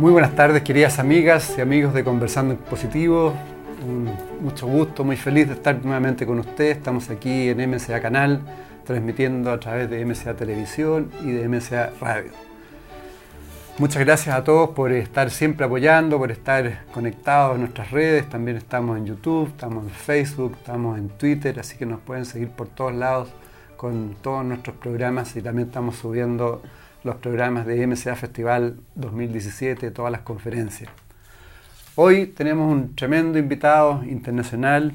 Muy buenas tardes, queridas amigas y amigos de Conversando en Positivo. mucho gusto, muy feliz de estar nuevamente con ustedes. Estamos aquí en MCA Canal, transmitiendo a través de MCA Televisión y de MCA Radio. Muchas gracias a todos por estar siempre apoyando, por estar conectados en nuestras redes. También estamos en YouTube, estamos en Facebook, estamos en Twitter, así que nos pueden seguir por todos lados con todos nuestros programas y también estamos subiendo los programas de MCA Festival 2017, todas las conferencias. Hoy tenemos un tremendo invitado internacional,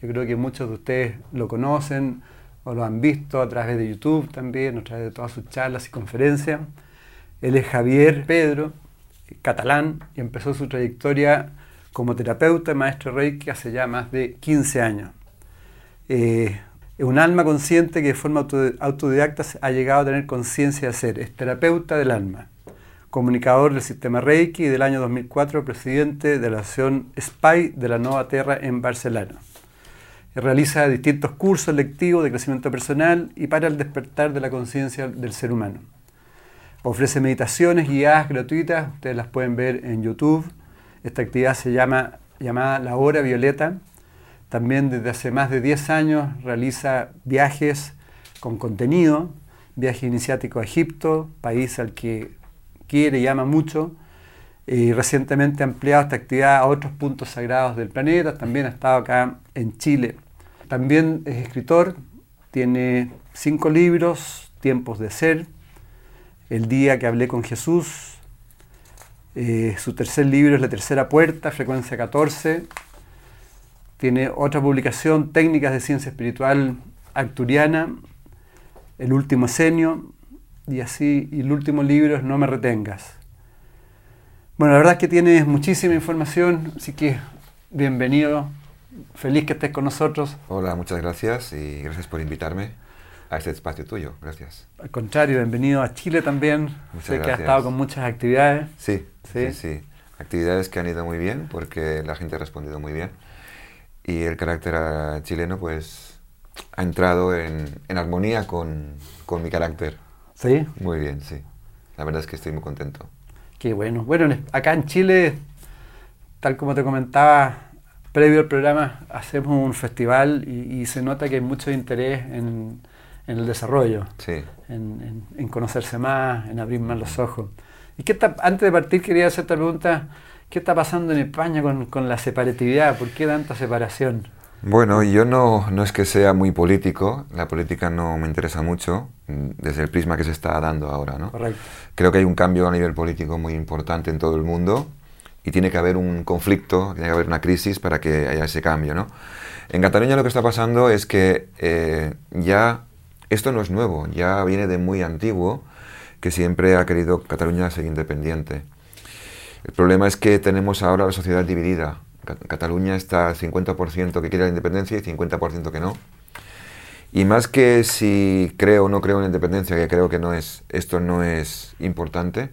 yo creo que muchos de ustedes lo conocen o lo han visto a través de YouTube también, a través de todas sus charlas y conferencias. Él es Javier Pedro, catalán, y empezó su trayectoria como terapeuta y maestro Reiki hace ya más de 15 años. Eh, un alma consciente que de forma autodidacta ha llegado a tener conciencia de ser. Es terapeuta del alma, comunicador del sistema Reiki y del año 2004 presidente de la Asociación SPY de la Nueva Tierra en Barcelona. Realiza distintos cursos lectivos de crecimiento personal y para el despertar de la conciencia del ser humano. Ofrece meditaciones guiadas gratuitas, ustedes las pueden ver en YouTube. Esta actividad se llama llamada La Hora Violeta también desde hace más de 10 años realiza viajes con contenido, viaje iniciático a Egipto, país al que quiere y ama mucho. Y recientemente ha ampliado esta actividad a otros puntos sagrados del planeta. También ha estado acá en Chile. También es escritor, tiene cinco libros, Tiempos de Ser, El día que hablé con Jesús. Eh, su tercer libro es La Tercera Puerta, Frecuencia 14, tiene otra publicación, Técnicas de Ciencia Espiritual Acturiana, El Último Esenio, y así, y el último libro es No me retengas. Bueno, la verdad es que tienes muchísima información, así que bienvenido, feliz que estés con nosotros. Hola, muchas gracias y gracias por invitarme a este espacio tuyo, gracias. Al contrario, bienvenido a Chile también. Muchas sé gracias. que has estado con muchas actividades. Sí, sí, sí, sí. Actividades que han ido muy bien porque la gente ha respondido muy bien y el carácter ah, chileno pues ha entrado en, en armonía con, con, mi carácter. ¿Sí? Muy bien, sí. La verdad es que estoy muy contento. Qué bueno. Bueno, acá en Chile, tal como te comentaba previo al programa, hacemos un festival y, se nota que hay mucho interés en, en el desarrollo, sí. en, en, conocerse más, en abrir más los ojos. Y qué antes de partir quería hacerte la pregunta, ¿Qué está pasando en España con, con, la separatividad? ¿Por qué tanta separación? Bueno, yo no, no es que sea muy político, la política no me interesa mucho mm, desde el prisma que se está dando ahora, ¿no? Correcto. Creo que hay un cambio a nivel político muy importante en todo el mundo y tiene que haber un conflicto, tiene que haber una crisis para que haya ese cambio, ¿no? En Cataluña lo que está pasando es que eh, ya esto no es nuevo, ya viene de muy antiguo, que siempre ha querido Cataluña ser independiente. El problema es que tenemos ahora la sociedad dividida. Cataluña está 50% que quiere la independencia y 50% que no. Y más que si creo o no creo en la independencia, que creo que no es, esto no es importante,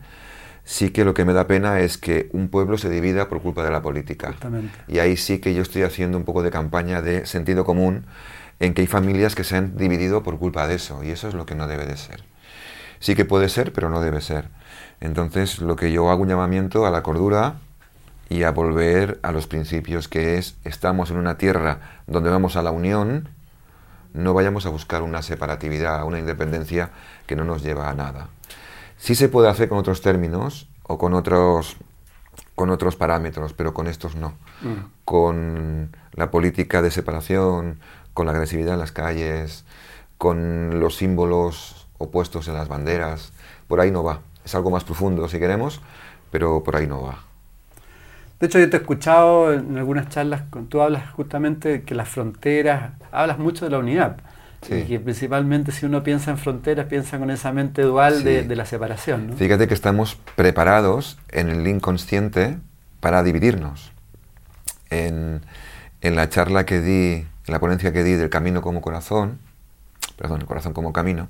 sí que lo que me da pena es que un pueblo se divida por culpa de la política. Y ahí sí que yo estoy haciendo un poco de campaña de sentido común en que hay familias que se han dividido por culpa de eso, y eso es lo que no debe de ser. Sí que puede ser, pero no debe ser. Entonces, lo que yo hago un llamamiento a la cordura y a volver a los principios, que es, estamos en una tierra donde vamos a la unión, no vayamos a buscar una separatividad, una independencia que no nos lleva a nada. Sí se puede hacer con otros términos o con otros, con otros parámetros, pero con estos no. Mm. Con la política de separación, con la agresividad en las calles, con los símbolos opuestos en las banderas, por ahí no va es algo más profundo si queremos, pero por ahí no va. De hecho, yo te he escuchado en algunas charlas, tú hablas justamente de que las fronteras, hablas mucho de la unidad. Y que principalmente si uno piensa en fronteras, piensa con esa mente dual de, la separación. Fíjate que estamos preparados en el inconsciente para dividirnos. En, en la charla que di, en la ponencia que di del camino como corazón, perdón, el corazón como camino,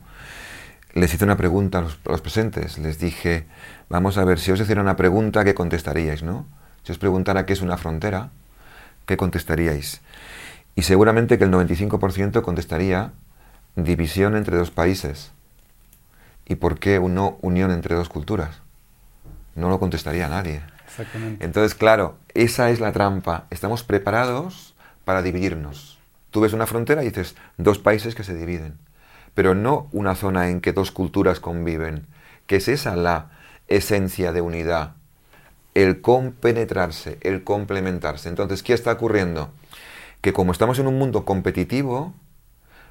les hice una pregunta a los, presentes. Les dije, vamos a ver, si os hiciera una pregunta, ¿qué contestaríais, no? Si os preguntara qué es una frontera, ¿qué contestaríais? Y seguramente que el 95% contestaría división entre dos países. ¿Y por qué no unión entre dos culturas? No lo contestaría nadie. Exactamente. Entonces, claro, esa es la trampa. Estamos preparados para dividirnos. Tú ves una frontera y dices, dos países que se dividen pero no una zona en que dos culturas conviven, que es esa la esencia de unidad, el compenetrarse, el complementarse. Entonces, ¿qué está ocurriendo? Que como estamos en un mundo competitivo,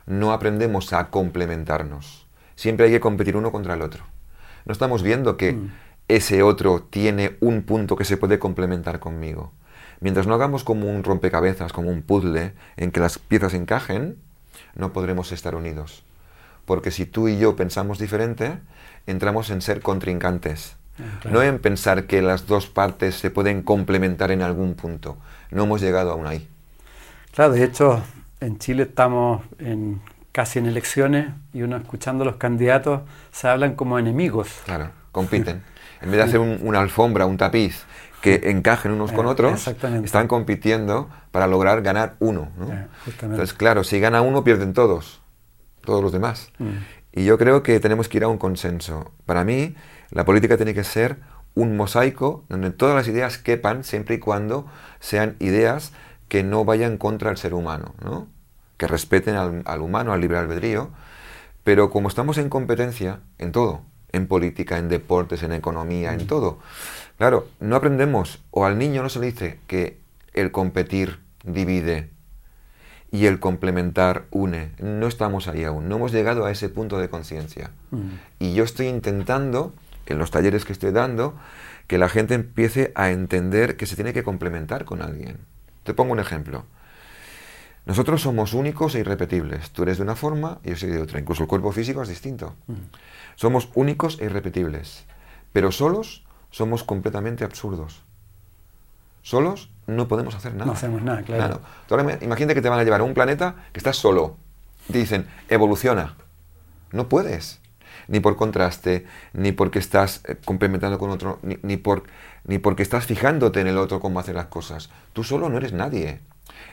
no aprendemos a complementarnos. Siempre hay que competir uno contra el otro. No estamos viendo que mm. ese otro tiene un punto que se puede complementar conmigo. Mientras no hagamos como un rompecabezas, como un puzzle, en que las piezas encajen, no podremos estar unidos porque si tú y yo pensamos diferente, entramos en ser contrincantes. Ah, no en pensar que las dos partes se pueden complementar en algún punto. No hemos llegado aún ahí. Claro, de hecho, en Chile estamos en, casi en elecciones y uno escuchando a los candidatos se hablan como enemigos. Claro, compiten. en vez de hacer una alfombra, un tapiz que encajen unos con eh, otros, están compitiendo para lograr ganar uno. Eh, Entonces, claro, si gana uno, pierden todos todos los demás. Mm. Y yo creo que tenemos que ir a un consenso. Para mí, la política tiene que ser un mosaico donde todas las ideas quepan siempre y cuando sean ideas que no vayan contra el ser humano, ¿no? que respeten al, humano, al libre albedrío, pero como estamos en competencia en todo, en política, en deportes, en economía, en mm. todo, claro, no aprendemos, o al niño no se le dice que el competir divide, y el complementar une. No estamos ahí aún, no hemos llegado a ese punto de conciencia. Mm. Y yo estoy intentando, en los talleres que estoy dando, que la gente empiece a entender que se tiene que complementar con alguien. Te pongo un ejemplo. Nosotros somos únicos e irrepetibles. Tú eres de una forma y yo soy de otra. Incluso el cuerpo físico es distinto. Mm. Somos únicos e irrepetibles. Pero solos somos completamente absurdos. Solos no podemos hacer nada. No hacemos nada, claro. imagínate que te van a llevar a un planeta que estás solo. Te dicen, evoluciona. No puedes. Ni por contraste, ni porque estás eh, complementando con otro, ni, por, ni porque estás fijándote en el otro cómo hacer las cosas. Tú solo no eres nadie.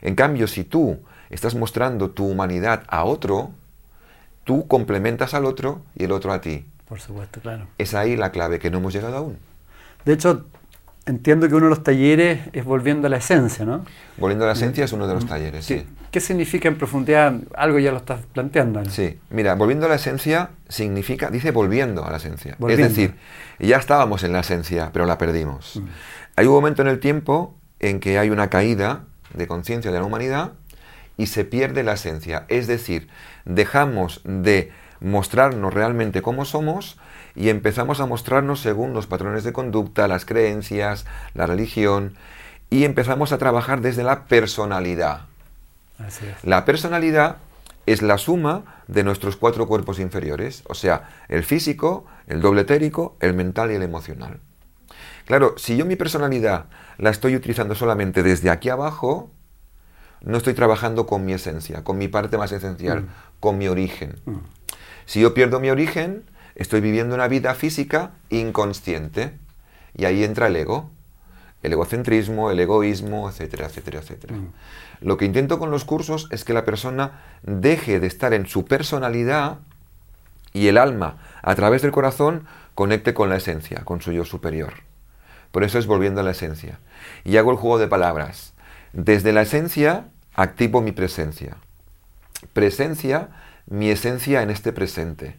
En cambio, si tú estás mostrando tu humanidad a otro, tú complementas al otro y el otro a ti. Por supuesto, claro. Es ahí la clave que no hemos llegado aún. De hecho, entiendo que uno de los talleres es volviendo a la esencia, ¿no? Volviendo a la esencia es uno de los talleres, sí. ¿Qué significa en profundidad? Algo ya lo estás planteando. Sí, mira, volviendo a la esencia significa, dice volviendo a la esencia. Es decir, ya estábamos en la esencia, pero la perdimos. Mm. Hay un momento en el tiempo en que hay una caída de conciencia de la humanidad y se pierde la esencia. Es decir, dejamos de mostrarnos realmente cómo somos y empezamos a mostrarnos según los patrones de conducta, las creencias, la religión, y empezamos a trabajar desde la personalidad. La personalidad es la suma de nuestros cuatro cuerpos inferiores, o sea, el físico, el doble etérico, el mental y el emocional. Claro, si yo mi personalidad la estoy utilizando solamente desde aquí abajo, no estoy trabajando con mi esencia, con mi parte más esencial, mm. con mi origen. Mm. Si yo pierdo mi origen, estoy viviendo una vida física inconsciente. Y ahí entra el ego, el egocentrismo, el egoísmo, etcétera, etcétera, etcétera. Mm. Lo que intento con los cursos es que la persona deje de estar en su personalidad y el alma, a través del corazón, conecte con la esencia, con su yo superior. Por eso es volviendo a la esencia. Y hago el juego de palabras. Desde la esencia activo mi presencia. Presencia mi esencia en este presente.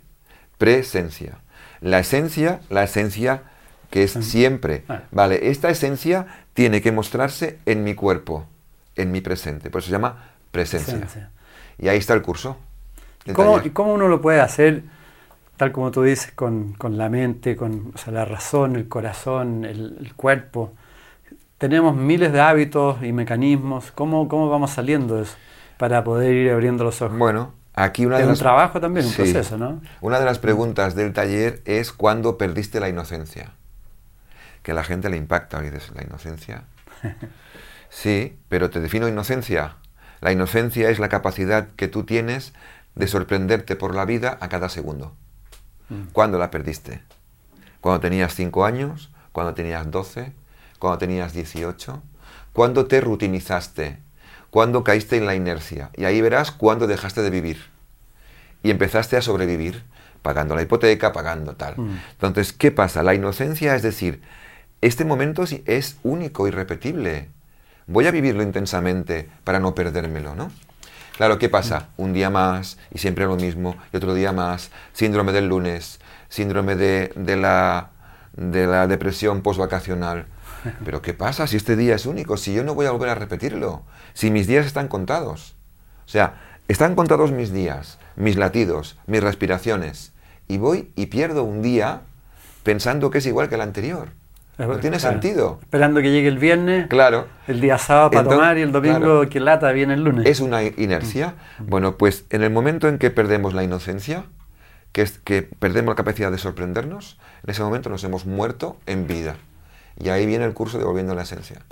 Presencia. La esencia, la esencia que es siempre. Ah. Vale, esta esencia tiene que mostrarse en mi cuerpo, en mi presente. Por eso se llama presencia. Y ahí está el curso. ¿Y cómo, cómo, uno lo puede hacer, tal como tú dices, con, la mente, con la razón, el corazón, el, cuerpo? Tenemos miles de hábitos y mecanismos. ¿Cómo, ¿Cómo vamos saliendo de eso? para poder ir abriendo los ojos? Bueno, Aquí una es de un las, trabajo también, un Sí. proceso, ¿no? Una de las preguntas del taller es ¿cuándo perdiste la inocencia? Que a la gente le impacta, y dices, ¿la inocencia? Sí, pero te defino inocencia. La inocencia es la capacidad que tú tienes de sorprenderte por la vida a cada segundo. Mm. ¿Cuándo la perdiste? ¿Cuando tenías 5 años? ¿Cuando tenías 12? ¿Cuando tenías 18? ¿Cuándo te rutinizaste? ¿Cuándo caíste en la inercia? Y ahí verás cuándo dejaste de vivir. Y empezaste a sobrevivir, pagando la hipoteca, pagando tal. Mm. Entonces, ¿qué pasa? La inocencia es decir, este momento es único, irrepetible. Voy a vivirlo intensamente para no perdérmelo, ¿no? Claro, ¿qué pasa? Un día más y siempre lo mismo, y otro día más, síndrome del lunes, síndrome de, de la, de la depresión postvacacional. Pero ¿qué pasa si este día es único? Si yo no voy a volver a repetirlo, si mis días están contados. O sea, están contados mis días, mis latidos, mis respiraciones, y voy y pierdo un día pensando que es igual que el anterior. No tiene Claro. sentido. Esperando que llegue el viernes, Claro. el día sábado para Entonces, tomar y el domingo claro. que lata viene el lunes. ¿Es una inercia? Bueno, pues en el momento en que perdemos la inocencia, que es que perdemos la capacidad de sorprendernos, en ese momento nos hemos muerto en vida. Y ahí viene el curso de Volviendo a la Esencia,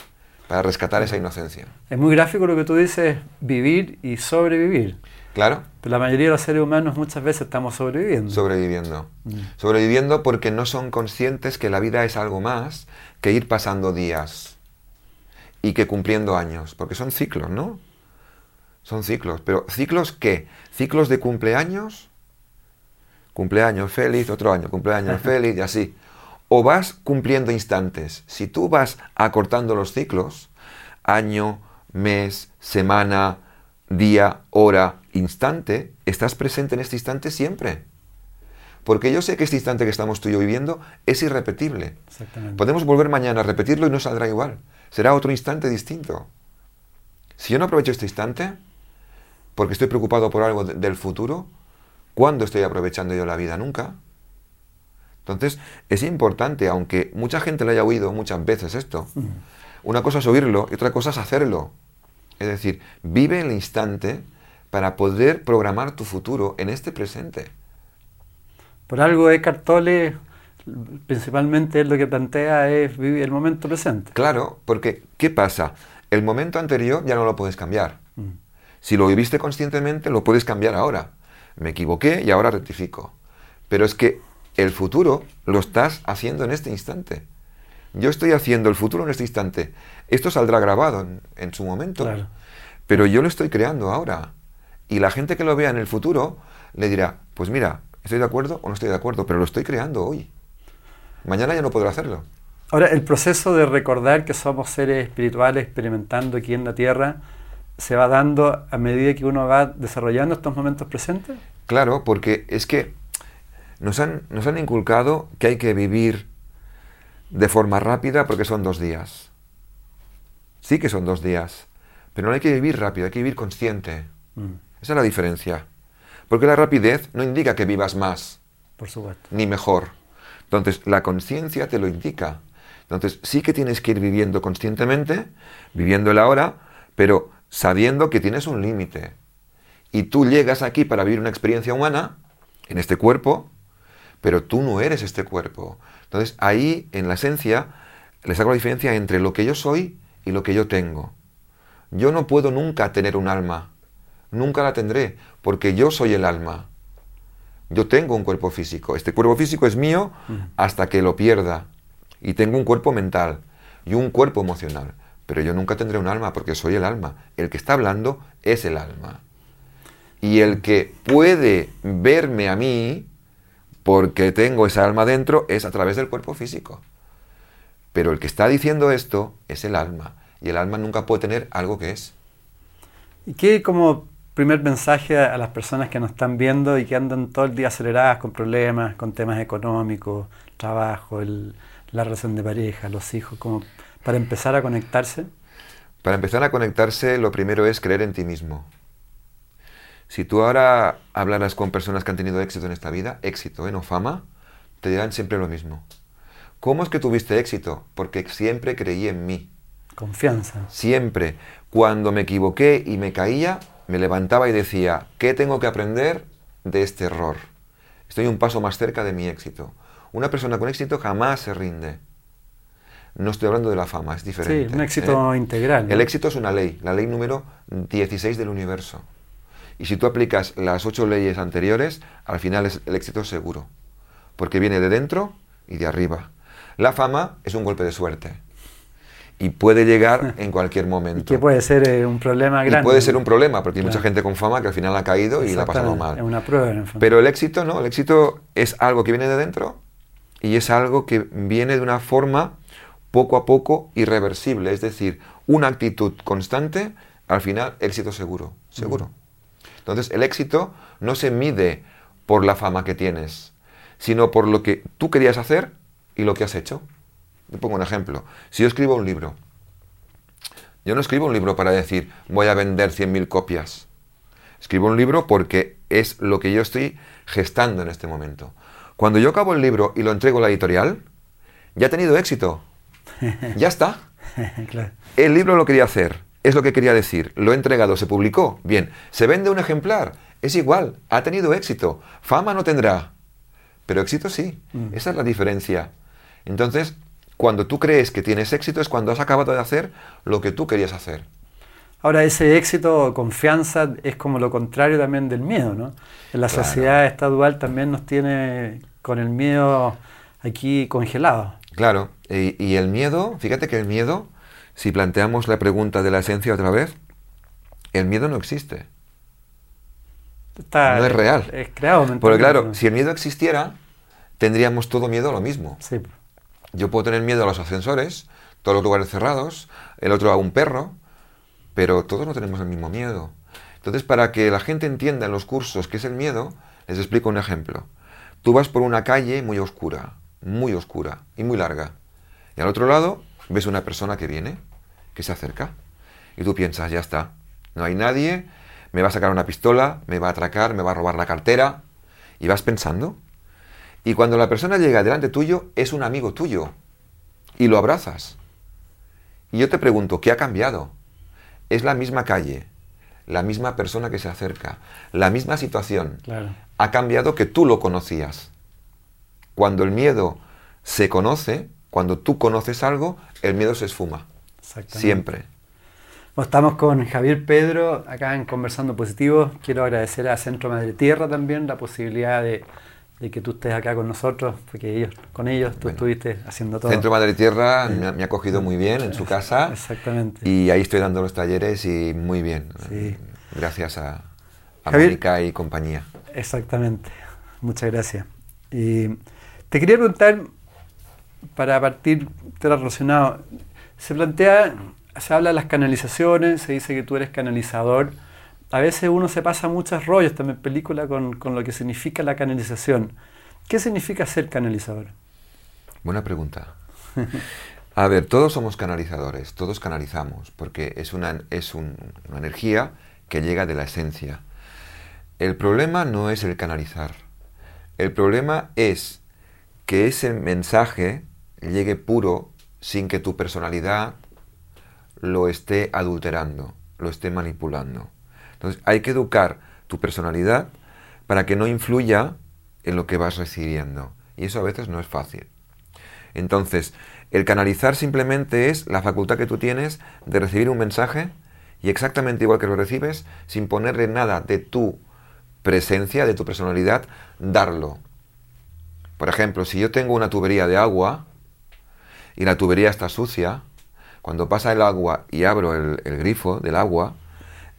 para rescatar esa inocencia. Es muy gráfico lo que tú dices, vivir y sobrevivir. ¿Claro? Pero la mayoría de los seres humanos muchas veces estamos sobreviviendo. Sobreviviendo. Sobreviviendo porque no son conscientes que la vida es algo más que ir pasando días y que cumpliendo años, porque son ciclos, ¿no? Son ciclos, pero ¿ciclos qué? ¿Ciclos de cumpleaños? Cumpleaños feliz, otro año, cumpleaños feliz y así. O vas cumpliendo instantes. Si tú vas acortando los ciclos, año, mes, semana, día, hora, instante, estás presente en este instante siempre. Porque yo sé que este instante que estamos tú y yo viviendo es irrepetible. Podemos volver mañana a repetirlo y no saldrá igual. Será otro instante distinto. Si yo no aprovecho este instante, porque estoy preocupado por algo de- del futuro, ¿cuándo estoy aprovechando yo la vida? Nunca. Entonces, es importante, aunque mucha gente le haya oído muchas veces esto, una cosa es oírlo y otra cosa es hacerlo. Es decir, vive el instante para poder programar tu futuro en este presente. Por algo Eckhart Tolle, principalmente lo que plantea es vivir el momento presente. Claro, porque ¿qué pasa? El momento anterior ya no lo puedes cambiar. Mm. Si lo viviste conscientemente, lo puedes cambiar ahora. Me equivoqué y ahora rectifico. Pero es que el futuro lo estás haciendo en este instante. Yo estoy haciendo el futuro en este instante. Esto saldrá grabado en, en su momento. Claro. Pero yo lo estoy creando ahora. Y la gente que lo vea en el futuro le dirá, pues mira, estoy de acuerdo o no estoy de acuerdo, pero lo estoy creando hoy. Mañana ya no podré hacerlo. Ahora, el proceso de recordar que somos seres espirituales experimentando aquí en la Tierra se va dando a medida que uno va desarrollando estos momentos presentes. Claro, porque es que nos han, nos han inculcado que hay que vivir de forma rápida porque son dos días. Sí que son dos días, pero no hay que vivir rápido, hay que vivir consciente. Mm, Esa es la diferencia. Porque la rapidez no indica que vivas más por supuesto. ni mejor. Entonces, la conciencia te lo indica. Entonces, sí que tienes que ir viviendo conscientemente, viviendo el ahora, pero sabiendo que tienes un límite. Y tú llegas aquí para vivir una experiencia humana, en este cuerpo, pero tú no eres este cuerpo. Entonces, ahí, en la esencia, les hago la diferencia entre lo que yo soy y lo que yo tengo. Yo no puedo nunca tener un alma. Nunca la tendré, porque yo soy el alma. Yo tengo un cuerpo físico. Este cuerpo físico es mío hasta que lo pierda. Y tengo un cuerpo mental y un cuerpo emocional. Pero yo nunca tendré un alma porque soy el alma. El que está hablando es el alma. Y el que puede verme a mí, porque tengo esa alma dentro, es a través del cuerpo físico. Pero el que está diciendo esto es el alma. Y el alma nunca puede tener algo que es. ¿Y qué como primer mensaje a las personas que nos están viendo y que andan todo el día aceleradas con problemas, con temas económicos, trabajo, el- la relación de pareja, los hijos, como para empezar a conectarse? Para empezar a conectarse, lo primero es creer en ti mismo. Si tú ahora hablaras con personas que han tenido éxito en esta vida, éxito, ¿eh? no fama, te dirán siempre lo mismo. ¿Cómo es que tuviste éxito? Porque siempre creí en mí. Confianza. Siempre. Cuando me equivoqué y me caía, me levantaba y decía, ¿qué tengo que aprender de este error? Estoy un paso más cerca de mi éxito. Una persona con éxito jamás se rinde. No estoy hablando de la fama, es diferente. Sí, un éxito ¿eh? integral. El éxito es una ley, la ley número 16 del universo. Y si tú aplicas las ocho leyes anteriores, al final es el éxito seguro. Porque viene de dentro y de arriba. La fama es un golpe de suerte. Y puede llegar en cualquier momento. Y que puede ser eh, un problema grande. Y puede ser un problema, porque hay mucha gente con fama que al final ha caído y la ha pasado mal. Es una prueba. En Pero el éxito no, el éxito es algo que viene de dentro y es algo que viene de una forma poco a poco irreversible. Es decir, una actitud constante, al final éxito seguro, seguro. Entonces, el éxito no se mide por la fama que tienes, sino por lo que tú querías hacer y lo que has hecho. Te pongo un ejemplo. Si yo escribo un libro, yo no escribo un libro para decir voy a vender 100.000 copias. Escribo un libro porque es lo que yo estoy gestando en este momento. Cuando yo acabo el libro y lo entrego a la editorial, ya ha tenido éxito. Ya está. El libro lo quería hacer, es lo que quería decir. Lo he entregado, se publicó. Bien, se vende un ejemplar. Es igual, ha tenido éxito. Fama no tendrá, pero éxito sí. Mm. Esa es la diferencia. Entonces, cuando tú crees que tienes éxito es cuando has acabado de hacer lo que tú querías hacer. Ahora, ese éxito, confianza, es como lo contrario también del miedo, ¿no? En la Claro. sociedad estadual también nos tiene con el miedo aquí congelado. Claro, y, y el miedo, fíjate que el miedo, si planteamos la pregunta de la esencia otra vez, el miedo no existe. Está- No es real. Es creado Porque claro, si el miedo existiera, tendríamos todo miedo a lo mismo. Sí. Yo puedo tener miedo a los ascensores, todos los lugares cerrados, el otro a un perro, pero todos no tenemos el mismo miedo. Entonces, para que la gente entienda en los cursos qué es el miedo, les explico un ejemplo. Tú vas por una calle muy oscura, muy oscura y muy larga, y al otro lado ves una persona que viene, que se acerca, y tú piensas, ya está, no hay nadie, me va a sacar una pistola, me va a atracar, me va a robar la cartera, y vas pensando, y cuando la persona llega delante tuyo, es un amigo tuyo. Y lo abrazas. Y yo te pregunto, ¿qué ha cambiado? Es la misma calle, la misma persona que se acerca, la misma situación. Claro. Ha cambiado que tú lo conocías. Cuando el miedo se conoce, cuando tú conoces algo, el miedo se esfuma. Exactamente. Siempre. Estamos con Javier Pedro, acá en Conversando Positivo. Quiero agradecer a Centro Madre Tierra también la posibilidad de, de que tú estés acá con nosotros, porque ellos, con ellos tú Bueno. estuviste haciendo todo. Centro Madre Tierra me ha, me ha acogido muy bien en su casa. Exactamente. Y ahí estoy dando los talleres y muy bien. Sí. Gracias a, a Mónica y compañía. Exactamente. Muchas gracias. Y te quería preguntar, para partir, tema relacionado, se plantea, se habla de las canalizaciones, se dice que tú eres canalizador. A veces uno se pasa muchos rollos también película con, con lo que significa la canalización. ¿Qué significa ser canalizador? Buena pregunta. A ver, todos somos canalizadores, todos canalizamos, porque es una, es un- una energía que llega de la esencia. El problema no es el canalizar. El problema es que ese mensaje llegue puro sin que tu personalidad lo esté adulterando, lo esté manipulando. Entonces hay que educar tu personalidad para que no influya en lo que vas recibiendo. Y eso a veces no es fácil. Entonces, el canalizar simplemente es la facultad que tú tienes de recibir un mensaje y exactamente igual que lo recibes, sin ponerle nada de tu presencia, de tu personalidad, darlo. Por ejemplo, si yo tengo una tubería de agua y la tubería está sucia, cuando pasa el agua y abro el, grifo del agua,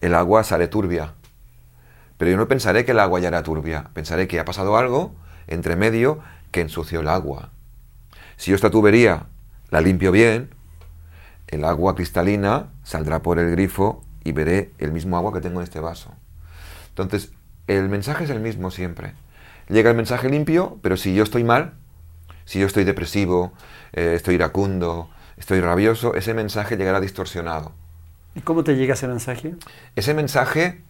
el agua sale turbia. Pero yo no pensaré que el agua ya era turbia, pensaré que ha pasado algo entre medio que ensució el agua. Si yo esta tubería la limpio bien, el agua cristalina saldrá por el grifo y veré el mismo agua que tengo en este vaso. Entonces, el mensaje es el mismo siempre. Llega el mensaje limpio, pero si yo estoy mal, si yo estoy depresivo, eh, estoy iracundo, estoy rabioso, ese mensaje llegará distorsionado. ¿Y cómo te llega ese mensaje? Ese mensaje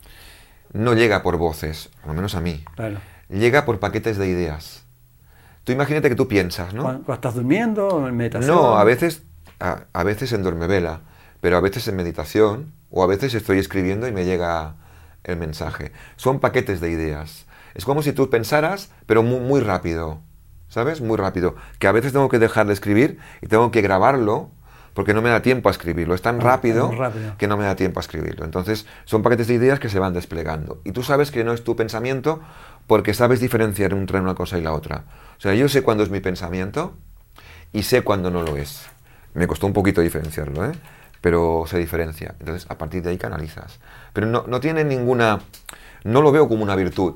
no llega por voces, por lo menos a mí. Claro. Llega por paquetes de ideas. Tú imagínate que tú piensas, ¿no? ¿Cuando, cuando estás durmiendo? ¿En meditación? No, a veces, a, a veces en dormevela, pero a veces en meditación, o a veces estoy escribiendo y me llega el mensaje. Son paquetes de ideas. Es como si tú pensaras, pero muy, muy rápido. ¿Sabes? Muy rápido. Que a veces tengo que dejar de escribir y tengo que grabarlo porque no me da tiempo a escribirlo. Es tan Ah, rápido, que no me da tiempo a escribirlo. Entonces, son paquetes de ideas que se van desplegando. Y tú sabes que no es tu pensamiento porque sabes diferenciar entre una cosa y la otra. O sea, yo sé cuándo es mi pensamiento y sé cuándo no lo es. Me costó un poquito diferenciarlo, ¿eh? pero se diferencia. Entonces, a partir de ahí canalizas. Pero no, no tiene ninguna... No lo veo como una virtud.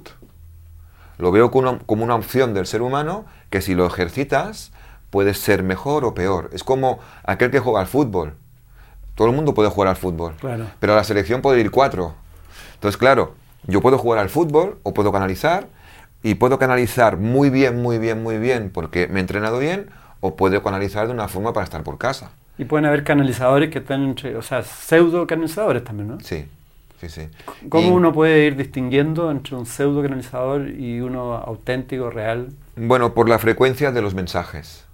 Lo veo como una, como una opción del ser humano que si lo ejercitas puedes ser mejor o peor. Es como aquel que juega al fútbol. Todo el mundo puede jugar al fútbol. Claro. Pero a la selección puede ir cuatro. Entonces, claro, yo puedo jugar al fútbol o puedo canalizar y puedo canalizar muy bien, muy bien, muy bien porque me he entrenado bien o puedo canalizar de una forma para estar por casa. Y pueden haber canalizadores que están entre, o sea, pseudo canalizadores también, ¿no? Sí, sí, sí. ¿Cómo Y- uno puede ir distinguiendo entre un pseudo canalizador y uno auténtico, real? Bueno, por la frecuencia de los mensajes.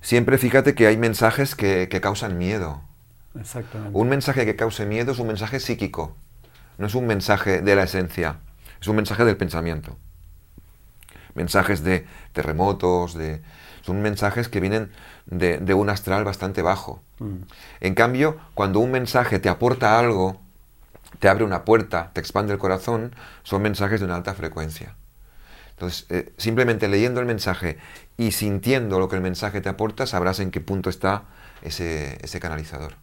Siempre fíjate que hay mensajes que, que causan miedo. Exactamente. Un mensaje que cause miedo es un mensaje psíquico, no es un mensaje de la esencia, es un mensaje del pensamiento. Mensajes de terremotos, de, son mensajes que vienen de, de un astral bastante bajo. Mm. En cambio, cuando un mensaje te aporta algo, te abre una puerta, te expande el corazón, son mensajes de una alta frecuencia. Entonces, eh, simplemente leyendo el mensaje y sintiendo lo que el mensaje te aporta, sabrás en qué punto está ese, ese canalizador.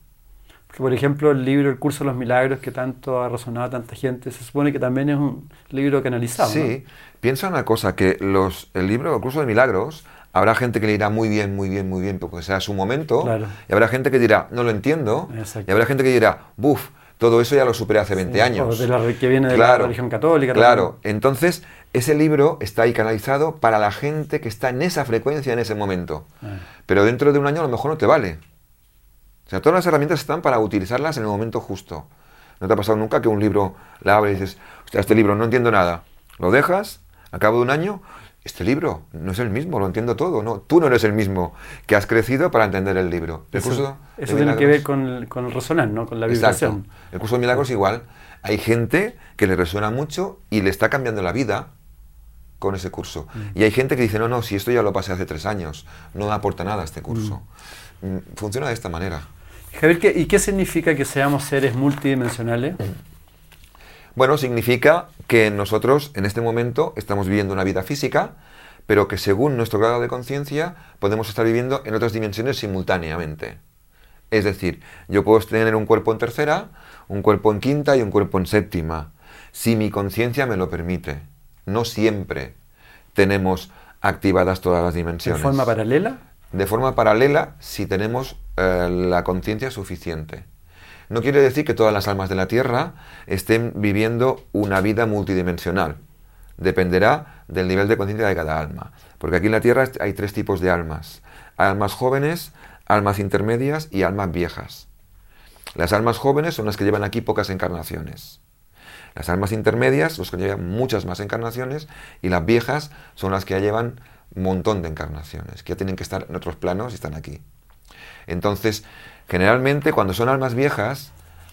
Porque, por ejemplo, el libro El curso de los milagros, que tanto ha resonado a tanta gente, se supone que también es un libro canalizado. ¿no? Sí, piensa una cosa, que los, el libro, el curso de milagros, habrá gente que le irá muy bien, muy bien, muy bien, porque sea su momento, Claro. y habrá gente que dirá, no lo entiendo, Exacto. y habrá gente que dirá, buf, todo eso ya lo superé hace 20 Sí, años. de la- que viene de la religión católica Claro, también. entonces ese libro está ahí canalizado para la gente que está en esa frecuencia en ese momento. Ah. Pero dentro de un año a lo mejor no te vale. O sea, todas las herramientas están para utilizarlas en el momento justo. ¿No te ha pasado nunca que un libro la abres y dices, hostia, este libro no entiendo nada? Lo dejas, a cabo de un año, este libro no es el mismo, lo entiendo todo. No, tú no eres el mismo que has crecido para entender el libro. El Eso, curso eso tiene que ver con el, con el resonar, ¿no? Con la Exacto. vibración. El curso de milagros igual. Hay gente que le resuena mucho y le está cambiando la vida con ese curso. Mm. Y hay gente que dice, no, no, si esto ya lo pasé hace tres años, no aporta nada este curso. Mm, Funciona de esta manera. Javier, ¿qué- ¿y qué significa que seamos seres multidimensionales? Bueno, significa que nosotros en este momento estamos viviendo una vida física, pero que según nuestro grado de conciencia podemos estar viviendo en otras dimensiones simultáneamente. Es decir, yo puedo tener un cuerpo en tercera, un cuerpo en quinta y un cuerpo en séptima, si mi conciencia me lo permite. No siempre tenemos activadas todas las ¿De dimensiones. forma paralela? de forma paralela si tenemos eh, la conciencia suficiente. No quiere decir que todas las almas de la Tierra estén viviendo una vida multidimensional. Dependerá del nivel de conciencia de cada alma. Porque aquí en la Tierra hay tres tipos de almas. Almas jóvenes, almas intermedias y almas viejas. Las almas jóvenes son las que llevan aquí pocas encarnaciones. Las almas intermedias, los que llevan muchas más encarnaciones, y las viejas son las que ya llevan un montón de encarnaciones, que ya tienen que estar en otros planos y están aquí. Entonces, generalmente cuando son almas viejas,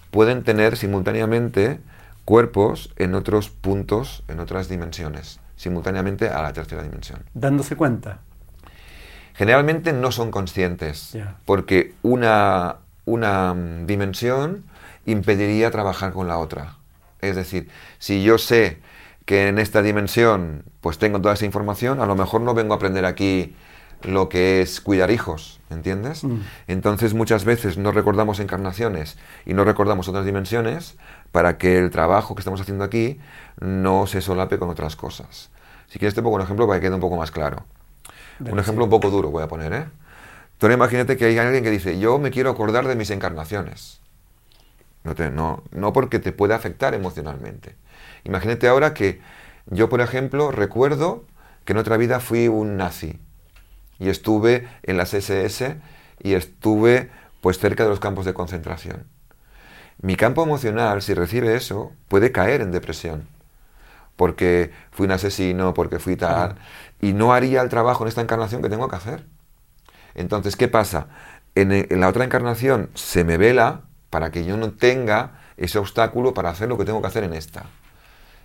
pueden tener simultáneamente cuerpos en otros puntos, en otras dimensiones, simultáneamente a la tercera dimensión. Dándose cuenta. Generalmente no son conscientes, porque una, una dimensión impediría trabajar con la otra. Es decir, si yo sé que en esta dimensión pues tengo toda esa información, a lo mejor no vengo a aprender aquí lo que es cuidar hijos, ¿entiendes? Mm. Entonces muchas veces no recordamos encarnaciones y no recordamos otras dimensiones para que el trabajo que estamos haciendo aquí no se solape con otras cosas. Si quieres te pongo un ejemplo para que quede un poco más claro. Un ejemplo sí. un poco duro voy a poner, ¿eh? Imagínate que hay alguien que dice, yo me quiero acordar de mis encarnaciones. No, te- no, no porque te puede afectar emocionalmente. Imagínate ahora que yo, por ejemplo, recuerdo que en otra vida fui un nazi y estuve en las SS y estuve pues cerca de los campos de concentración. Mi campo emocional, si recibe eso, puede caer en depresión porque fui un asesino, porque fui tal, y no haría el trabajo en esta encarnación que tengo que hacer. Entonces, ¿qué pasa? En, en la otra encarnación se me vela para que yo no tenga ese obstáculo para hacer lo que tengo que hacer en esta.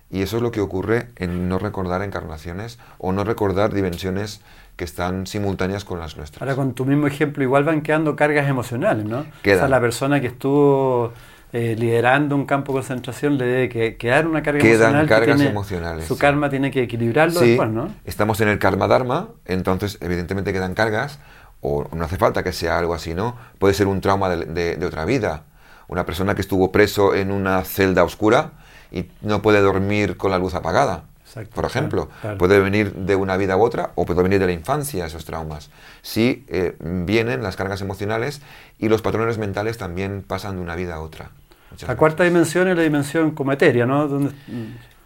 Y eso es lo que ocurre en no recordar encarnaciones o no recordar dimensiones que están simultáneas con las nuestras. Ahora con tu mismo ejemplo, igual van quedando cargas emocionales, ¿no? Quedan. O sea, la persona que estuvo eh, liderando un campo de concentración le debe que, quedar una carga Quedan emocional. que cargas tiene- emocionales, Su sí. karma tiene que equilibrarlo Sí, después, ¿no? estamos en el karma dharma, entonces evidentemente quedan cargas, o no hace falta que sea algo así, ¿no? Puede ser un trauma de, de- de otra vida. Una persona que estuvo preso en una celda oscura y no puede dormir con la luz apagada, Exacto, por ejemplo. claro, claro. Puede venir de una vida u otra o puede venir de la infancia esos traumas. Sí eh, vienen las cargas emocionales y los patrones mentales también pasan de una vida a otra. La veces. cuarta dimensión es la dimensión como etérea, ¿no?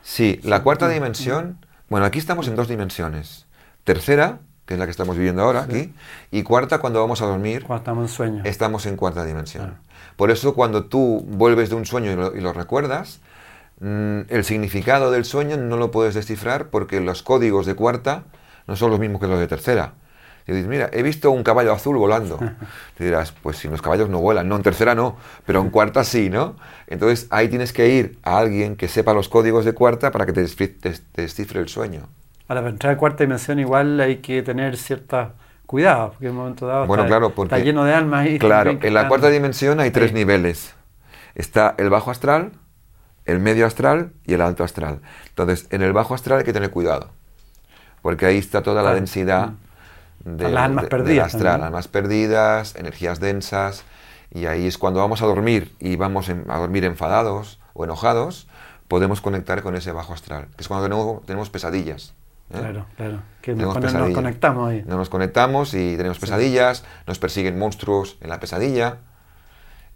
Sí, la cuarta dimensión, bueno, aquí estamos en dos dimensiones. Tercera, que es la que estamos viviendo ahora aquí, y cuarta cuando vamos a dormir, cuando estamos en sueño. estamos en cuarta dimensión. Claro. Por eso cuando tú vuelves de un sueño y lo, y lo recuerdas, mm, el significado del sueño no lo puedes descifrar porque los códigos de cuarta no son los mismos que los de tercera. Y dices, mira, he visto un caballo azul volando. Te dirás, pues si los caballos no vuelan, no, en tercera no, pero en cuarta sí, ¿no? Entonces ahí tienes que ir a alguien que sepa los códigos de cuarta para que te, descifre el sueño. Ahora, para entrar a cuarta dimensión igual hay que tener cierta cuidado, porque en un momento dado Bueno, está, claro, porque- está lleno de almas. Claro, en la cuarta dimensión hay tres niveles. Está el bajo astral, el medio astral y el alto astral. Entonces, en el bajo astral hay que tener cuidado, porque ahí está toda la Claro. densidad de, Están las almas de- perdidas astral, almas perdidas, energías densas, y ahí es cuando vamos a dormir y vamos en- a dormir enfadados o enojados, podemos conectar con ese bajo astral, que es cuando tenemos, tenemos pesadillas. ¿Eh? Claro, claro. Que nos, nos conectamos ahí. No nos conectamos y tenemos pesadillas, nos persiguen monstruos en la pesadilla,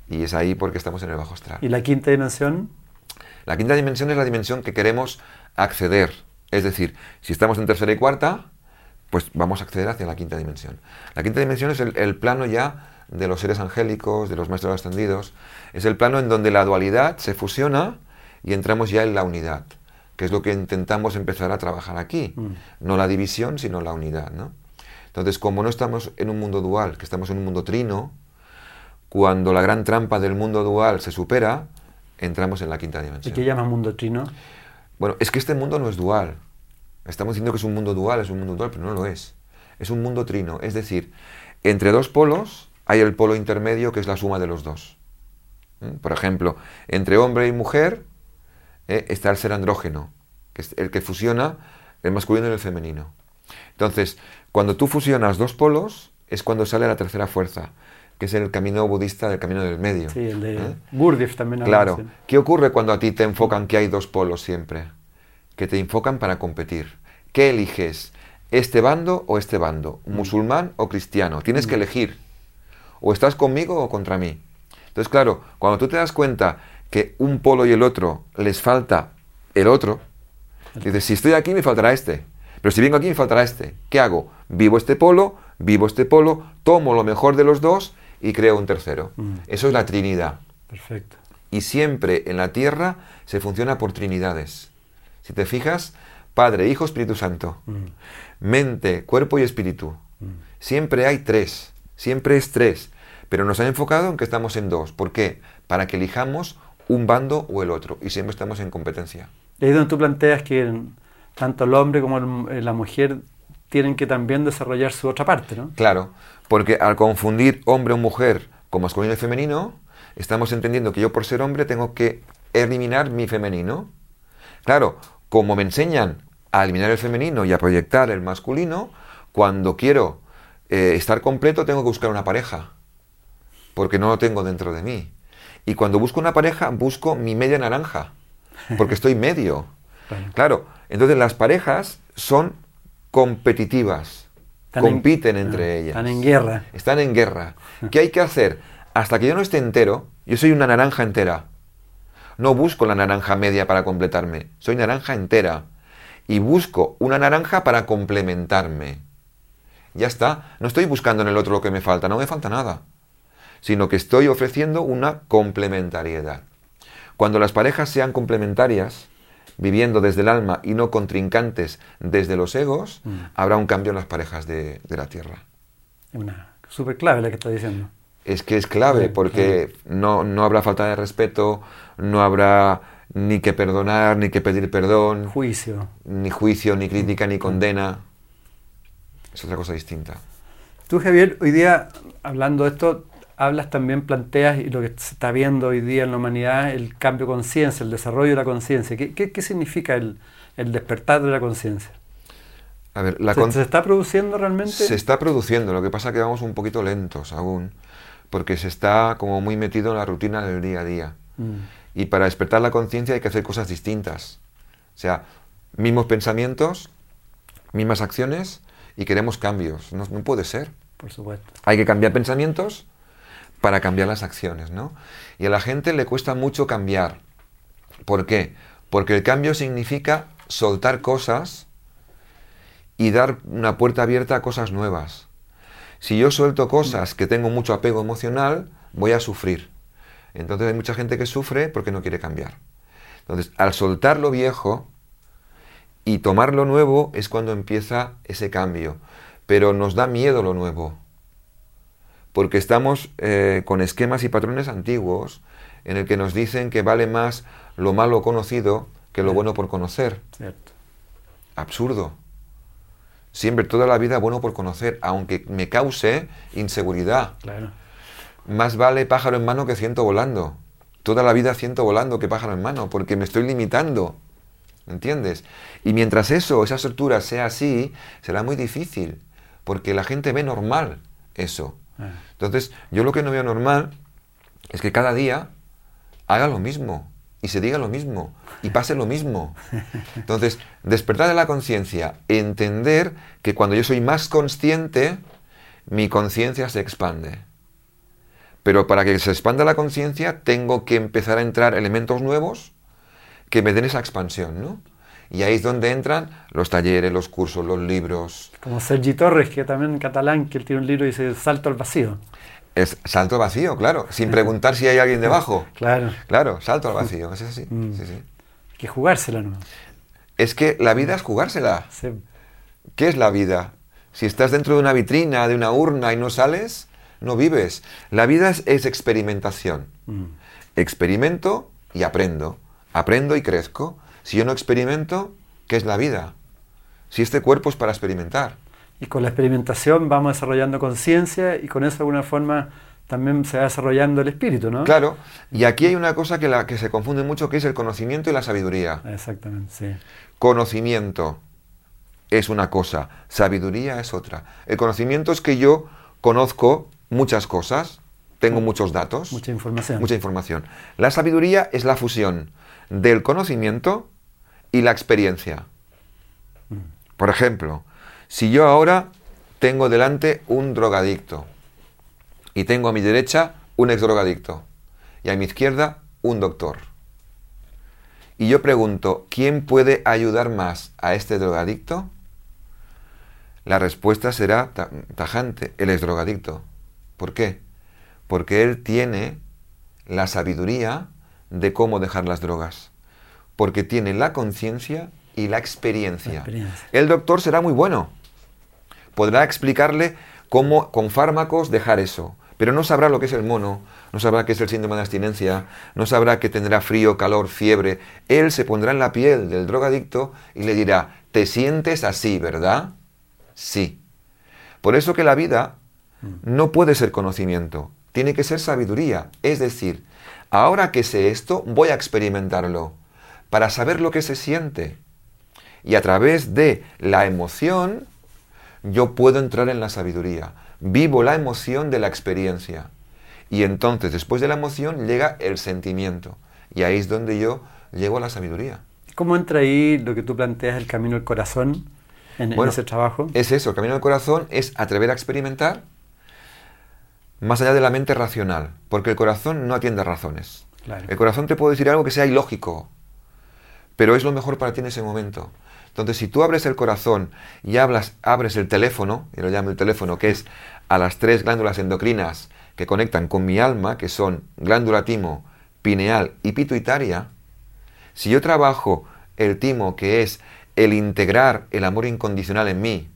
y es ahí porque estamos en el bajo astral. Y la quinta dimensión, La quinta dimensión es la dimensión que queremos acceder. Es decir, si estamos en tercera y cuarta, pues vamos a acceder hacia la quinta dimensión. La quinta dimensión es el, el plano ya de los seres angélicos, de los maestros ascendidos. Es el plano en donde la dualidad se fusiona y entramos ya en la unidad, que es lo que intentamos empezar a trabajar aquí. Mm. No la división, sino la unidad. ¿no? Entonces, como no estamos en un mundo dual, que estamos en un mundo trino, cuando la gran trampa del mundo dual se supera, entramos en la quinta ¿y dimensión. qué llamas mundo trino? Bueno, es que este mundo no es dual. Estamos diciendo que es un mundo dual, es un mundo dual, pero no lo es. Es un mundo trino. Es decir, entre dos polos hay el polo intermedio que es la suma de los dos. ¿Mm? Por ejemplo, entre hombre y mujer eh, está el ser andrógeno, que es el que fusiona el masculino y el femenino. Entonces, cuando tú fusionas dos polos, es cuando sale la tercera fuerza, que es el camino budista del camino del medio. Sí, el de ¿eh? Gurdjieff también. Claro. ¿Qué ocurre cuando a ti te enfocan que hay dos polos siempre? Que te enfocan para competir. ¿Qué eliges? ¿Este bando o este bando? ¿Musulmán o cristiano? Tienes que elegir. O estás conmigo o contra mí. Entonces, claro, cuando tú te das cuenta que un polo y el otro les falta el otro, dices, si estoy aquí me faltará este. Pero si vengo aquí me faltará este. ¿Qué hago? Vivo este polo, vivo este polo, tomo lo mejor de los dos y creo un tercero. Mm. Eso es la Trinidad. Perfecto. Y siempre en la tierra se funciona por trinidades. Si te fijas, Padre, Hijo, Espíritu Santo. Mm. Mente, cuerpo y espíritu. Siempre hay tres. Siempre es tres. Pero nos han enfocado en que estamos en dos. ¿Por qué? Para que elijamos un bando o el otro. Y siempre estamos en competencia. Y ahí donde tú planteas que tanto el hombre como el- eh, la mujer tienen que también desarrollar su otra parte, ¿no? Claro, porque al confundir hombre o mujer con masculino y femenino, estamos entendiendo que yo por ser hombre tengo que eliminar mi femenino. Claro, como me enseñan a eliminar el femenino y a proyectar el masculino, cuando quiero eh, estar completo tengo que buscar una pareja, porque no lo tengo dentro de mí. Y cuando busco una pareja, busco mi media naranja, porque estoy medio. Claro. Claro, entonces las parejas son competitivas, Están en- compiten entre ah, ellas. están en guerra. Están en guerra. ¿Qué hay que hacer? Hasta que yo no esté entero, yo soy una naranja entera. No busco la naranja media para completarme, soy naranja entera. Y busco una naranja para complementarme. Ya está, no estoy buscando en el otro lo que me falta, no me falta nada, sino que estoy ofreciendo una complementariedad. Cuando las parejas sean complementarias, viviendo desde el alma y no contrincantes desde los egos, Mm. habrá un cambio en las parejas de, de la Tierra. Una súper clave la que estás diciendo. Es que es clave porque no, no habrá falta de respeto, no habrá ni que perdonar, ni que pedir perdón, Juicio. ni juicio, ni crítica, ni condena. Es otra cosa distinta. Tú, Javier, hoy día, hablando de esto, hablas también, planteas, y lo que se está viendo hoy día en la humanidad, el cambio de conciencia, el desarrollo de la conciencia. ¿Qué, qué, qué significa el, el despertar de la conciencia? A ver, la ¿Se, está produciendo realmente? se está produciendo, lo que pasa que vamos un poquito lentos aún, porque se está como muy metido en la rutina del día a día. Mm, Y para despertar la conciencia hay que hacer cosas distintas. O sea, mismos pensamientos, mismas acciones y queremos cambios. No, no puede ser. por supuesto. Hay que cambiar pensamientos para cambiar las acciones, ¿no? Y a la gente le cuesta mucho cambiar. ¿Por qué? Porque el cambio significa soltar cosas y dar una puerta abierta a cosas nuevas. Si yo suelto cosas que tengo mucho apego emocional, voy a sufrir. Entonces hay mucha gente que sufre porque no quiere cambiar. Entonces, al soltar lo viejo y tomar lo nuevo es cuando empieza ese cambio. Pero nos da miedo lo nuevo porque estamos eh, con esquemas y patrones antiguos en el que nos dicen que vale más lo malo conocido que lo bueno por conocer. Cierto. Absurdo. Siempre toda la vida bueno por conocer, aunque me cause inseguridad. Claro. Más vale pájaro en mano que ciento volando. Toda la vida ciento volando que pájaro en mano, porque me estoy limitando. ¿Entiendes? Y mientras eso, esa estructura sea así, será muy difícil, porque la gente ve normal eso. Ah, Entonces, yo lo que no veo normal es que cada día haga lo mismo y se diga lo mismo y pase lo mismo. Entonces, despertar de la conciencia, entender que cuando yo soy más consciente, mi conciencia se expande. Pero para que se expanda la conciencia, tengo que empezar a entrar elementos nuevos que me den esa expansión, ¿no? Y ahí es donde entran los talleres, los cursos, los libros, Como Sergi Torres, que también en catalán, que él tiene un libro y dice Salto al vacío. Es salto al vacío, claro, sin preguntar si hay alguien debajo. Claro. Claro, salto al vacío, es así. Mm. sí, que jugársela, ¿no? Es que la vida es jugársela. Sí. ¿Qué es la vida? Si estás dentro de una vitrina, de una urna y no sales, no vives. La vida es, es experimentación. Mm. Experimento y aprendo. Aprendo y crezco. Si yo no experimento, ¿qué es la vida? Si este cuerpo es para experimentar. Y con la experimentación vamos desarrollando conciencia y con eso de alguna forma también se va desarrollando el espíritu, ¿no? Claro, y aquí hay una cosa que, la, que se confunde mucho, que es el conocimiento y la sabiduría. Exactamente, sí. Conocimiento es una cosa, sabiduría es otra. El conocimiento es que yo conozco muchas cosas, tengo muchos datos, Mucha información. mucha información. La sabiduría es la fusión del conocimiento y la experiencia. Por ejemplo, si yo ahora tengo delante un drogadicto y tengo a mi derecha un exdrogadicto y a mi izquierda un doctor. Y yo pregunto, ¿quién puede ayudar más a este drogadicto? La respuesta será ta- tajante, el exdrogadicto. ¿Por qué? Porque él tiene la sabiduría de cómo dejar las drogas. Porque tiene la conciencia y la experiencia. La experiencia. El doctor será muy bueno. Podrá explicarle cómo con fármacos dejar eso. Pero no sabrá lo que es el mono, no sabrá qué es el síndrome de abstinencia, no sabrá que tendrá frío, calor, fiebre. Él se pondrá en la piel del drogadicto y le dirá, te sientes así, ¿verdad? Sí. Por eso que la vida no puede ser conocimiento, tiene que ser sabiduría. Es decir, ahora que sé esto, voy a experimentarlo para saber lo que se siente. Y a través de la emoción, yo puedo entrar en la sabiduría. Vivo la emoción de la experiencia. Y entonces, después de la emoción, llega el sentimiento. Y ahí es donde yo llego a la sabiduría. ¿Cómo entra ahí lo que tú planteas, el camino del corazón, en, en Bueno, ese trabajo? Es eso, el camino del corazón es atrever a experimentar más allá de la mente racional, porque el corazón no atiende a razones. Claro. El corazón te puede decir algo que sea ilógico, pero es lo mejor para ti en ese momento. Entonces, si tú abres el corazón y hablas, abres el teléfono, y lo llamo el teléfono, que es a las tres glándulas endocrinas que conectan con mi alma, que son glándula timo, pineal y pituitaria, si yo trabajo el timo, que es el integrar el amor incondicional en mí,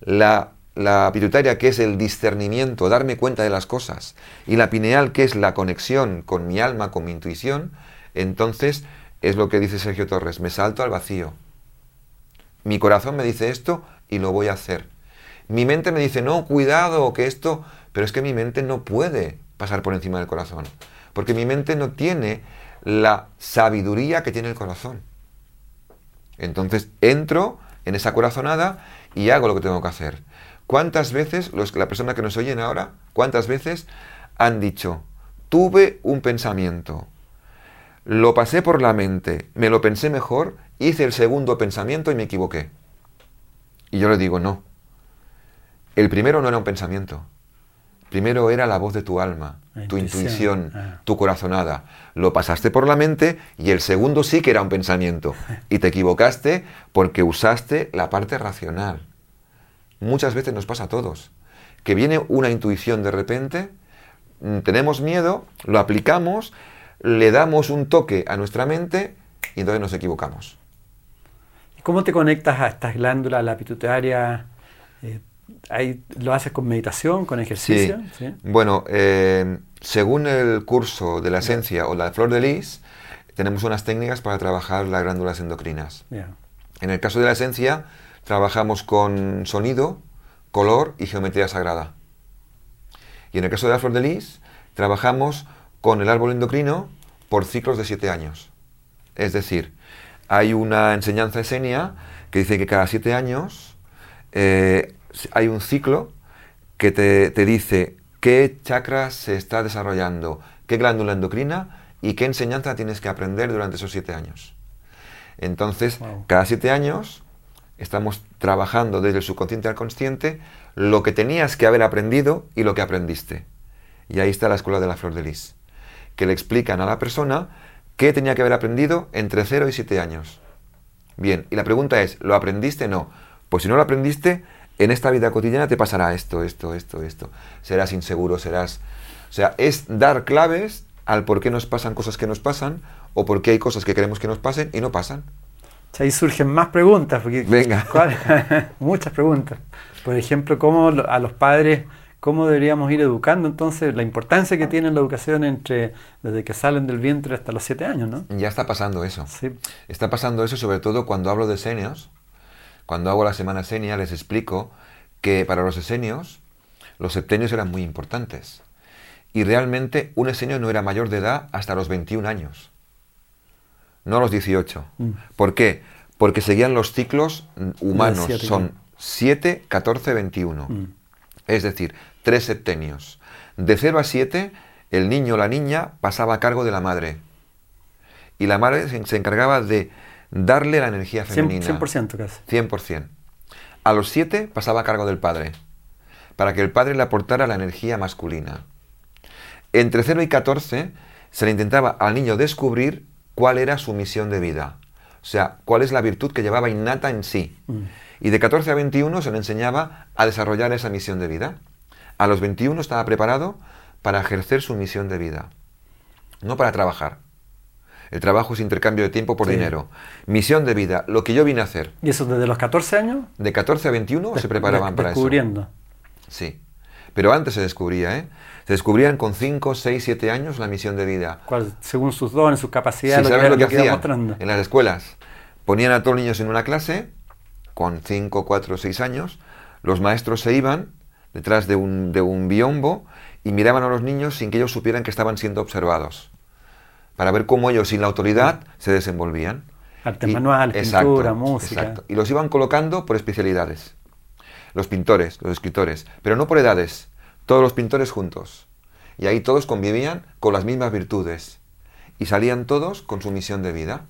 la, la pituitaria, que es el discernimiento, darme cuenta de las cosas, y la pineal, que es la conexión con mi alma, con mi intuición, entonces es lo que dice Sergio Torres, me salto al vacío. Mi corazón me dice esto y lo voy a hacer. Mi mente me dice, no, cuidado, que esto, pero es que mi mente no puede pasar por encima del corazón, porque mi mente no tiene la sabiduría que tiene el corazón. Entonces entro en esa corazonada y hago lo que tengo que hacer. ¿Cuántas veces, los, la persona que nos oyen ahora, cuántas veces han dicho, tuve un pensamiento, lo pasé por la mente, me lo pensé mejor, hice el segundo pensamiento y me equivoqué? Y yo le digo, no. El primero no era un pensamiento. Primero era la voz de tu alma, tu intuición, ah. tu corazonada. Lo pasaste por la mente y el segundo sí que era un pensamiento. Y te equivocaste porque usaste la parte racional. Muchas veces nos pasa a todos. Que viene una intuición de repente, mm, tenemos miedo, lo aplicamos, le damos un toque a nuestra mente y entonces nos equivocamos. ¿Cómo te conectas a estas glándulas, la pituitaria? Eh, ¿Lo haces con meditación, con ejercicio? Sí. Bueno, eh, según el curso de la esencia o la flor de lis, tenemos unas técnicas para trabajar las glándulas endocrinas. En el caso de la esencia, trabajamos con sonido, color y geometría sagrada. Y en el caso de la flor de lis, trabajamos con el árbol endocrino por ciclos de siete años. Es decir, hay una enseñanza esenia que dice que cada siete años eh, hay un ciclo que te, dice qué chakra se está desarrollando, qué glándula endocrina y qué enseñanza tienes que aprender durante esos siete años. Entonces, cada siete años estamos trabajando desde el subconsciente al consciente lo que tenías que haber aprendido y lo que aprendiste. Y ahí está la escuela de la flor de lis, que le explican a la persona qué tenía que haber aprendido entre 0 y 7 años. Bien, y la pregunta es, ¿lo aprendiste? No. Pues si no lo aprendiste, en esta vida cotidiana te pasará esto, esto, esto, esto. Serás inseguro, serás... O sea, es dar claves al por qué nos pasan cosas que nos pasan o por qué hay cosas que queremos que nos pasen y no pasan. ahí surgen más preguntas. Porque, Venga. Muchas preguntas. Por ejemplo, ¿cómo a los padres, cómo deberíamos ir educando entonces la importancia que tiene la educación entre desde que salen del vientre hasta los siete años, ¿no? Ya está pasando eso. Sí. Está pasando eso sobre todo cuando hablo de senios cuando hago la semana senia les explico que para los esenios los septenios eran muy importantes. Y realmente un esenio no era mayor de edad hasta los 21 años, no los 18. Mm. ¿Por qué? Porque seguían los ciclos humanos, son 7, 14, 21. Es decir, tres septenios. De 0 a 7, el niño o la niña pasaba a cargo de la madre. Y la madre se encargaba de darle la energía femenina. 100%, casi. 100%. A los 7 pasaba a cargo del padre, para que el padre le aportara la energía masculina. Entre 0 y 14 se le intentaba al niño descubrir cuál era su misión de vida, o sea, cuál es la virtud que llevaba innata en sí. Mm. Y de 14 a 21 se le enseñaba a desarrollar esa misión de vida. A los 21 estaba preparado para ejercer su misión de vida, no para trabajar. El trabajo es intercambio de tiempo por dinero. Misión de vida, lo que yo vine a hacer. ¿Y eso desde los 14 años? De 14 a 21 se preparaban para eso. Descubriendo. Sí. Pero antes se descubría, ¿eh? Se descubrían con 5, 6, 7 años la misión de vida. ¿Cuál? Según sus dones, sus capacidades, sí, lo, que, hacían en las escuelas. Ponían a todos los niños en una clase, con 5, 4, 6 años, los maestros se iban detrás de un, de un biombo y miraban a los niños sin que ellos supieran que estaban siendo observados para ver cómo ellos sin la autoridad se desenvolvían. Arte manual, pintura, música. Exacto. Y los iban colocando por especialidades. Los pintores, los escritores, pero no por edades, todos los pintores juntos. Y ahí todos convivían con las mismas virtudes. Y salían todos con su misión de vida.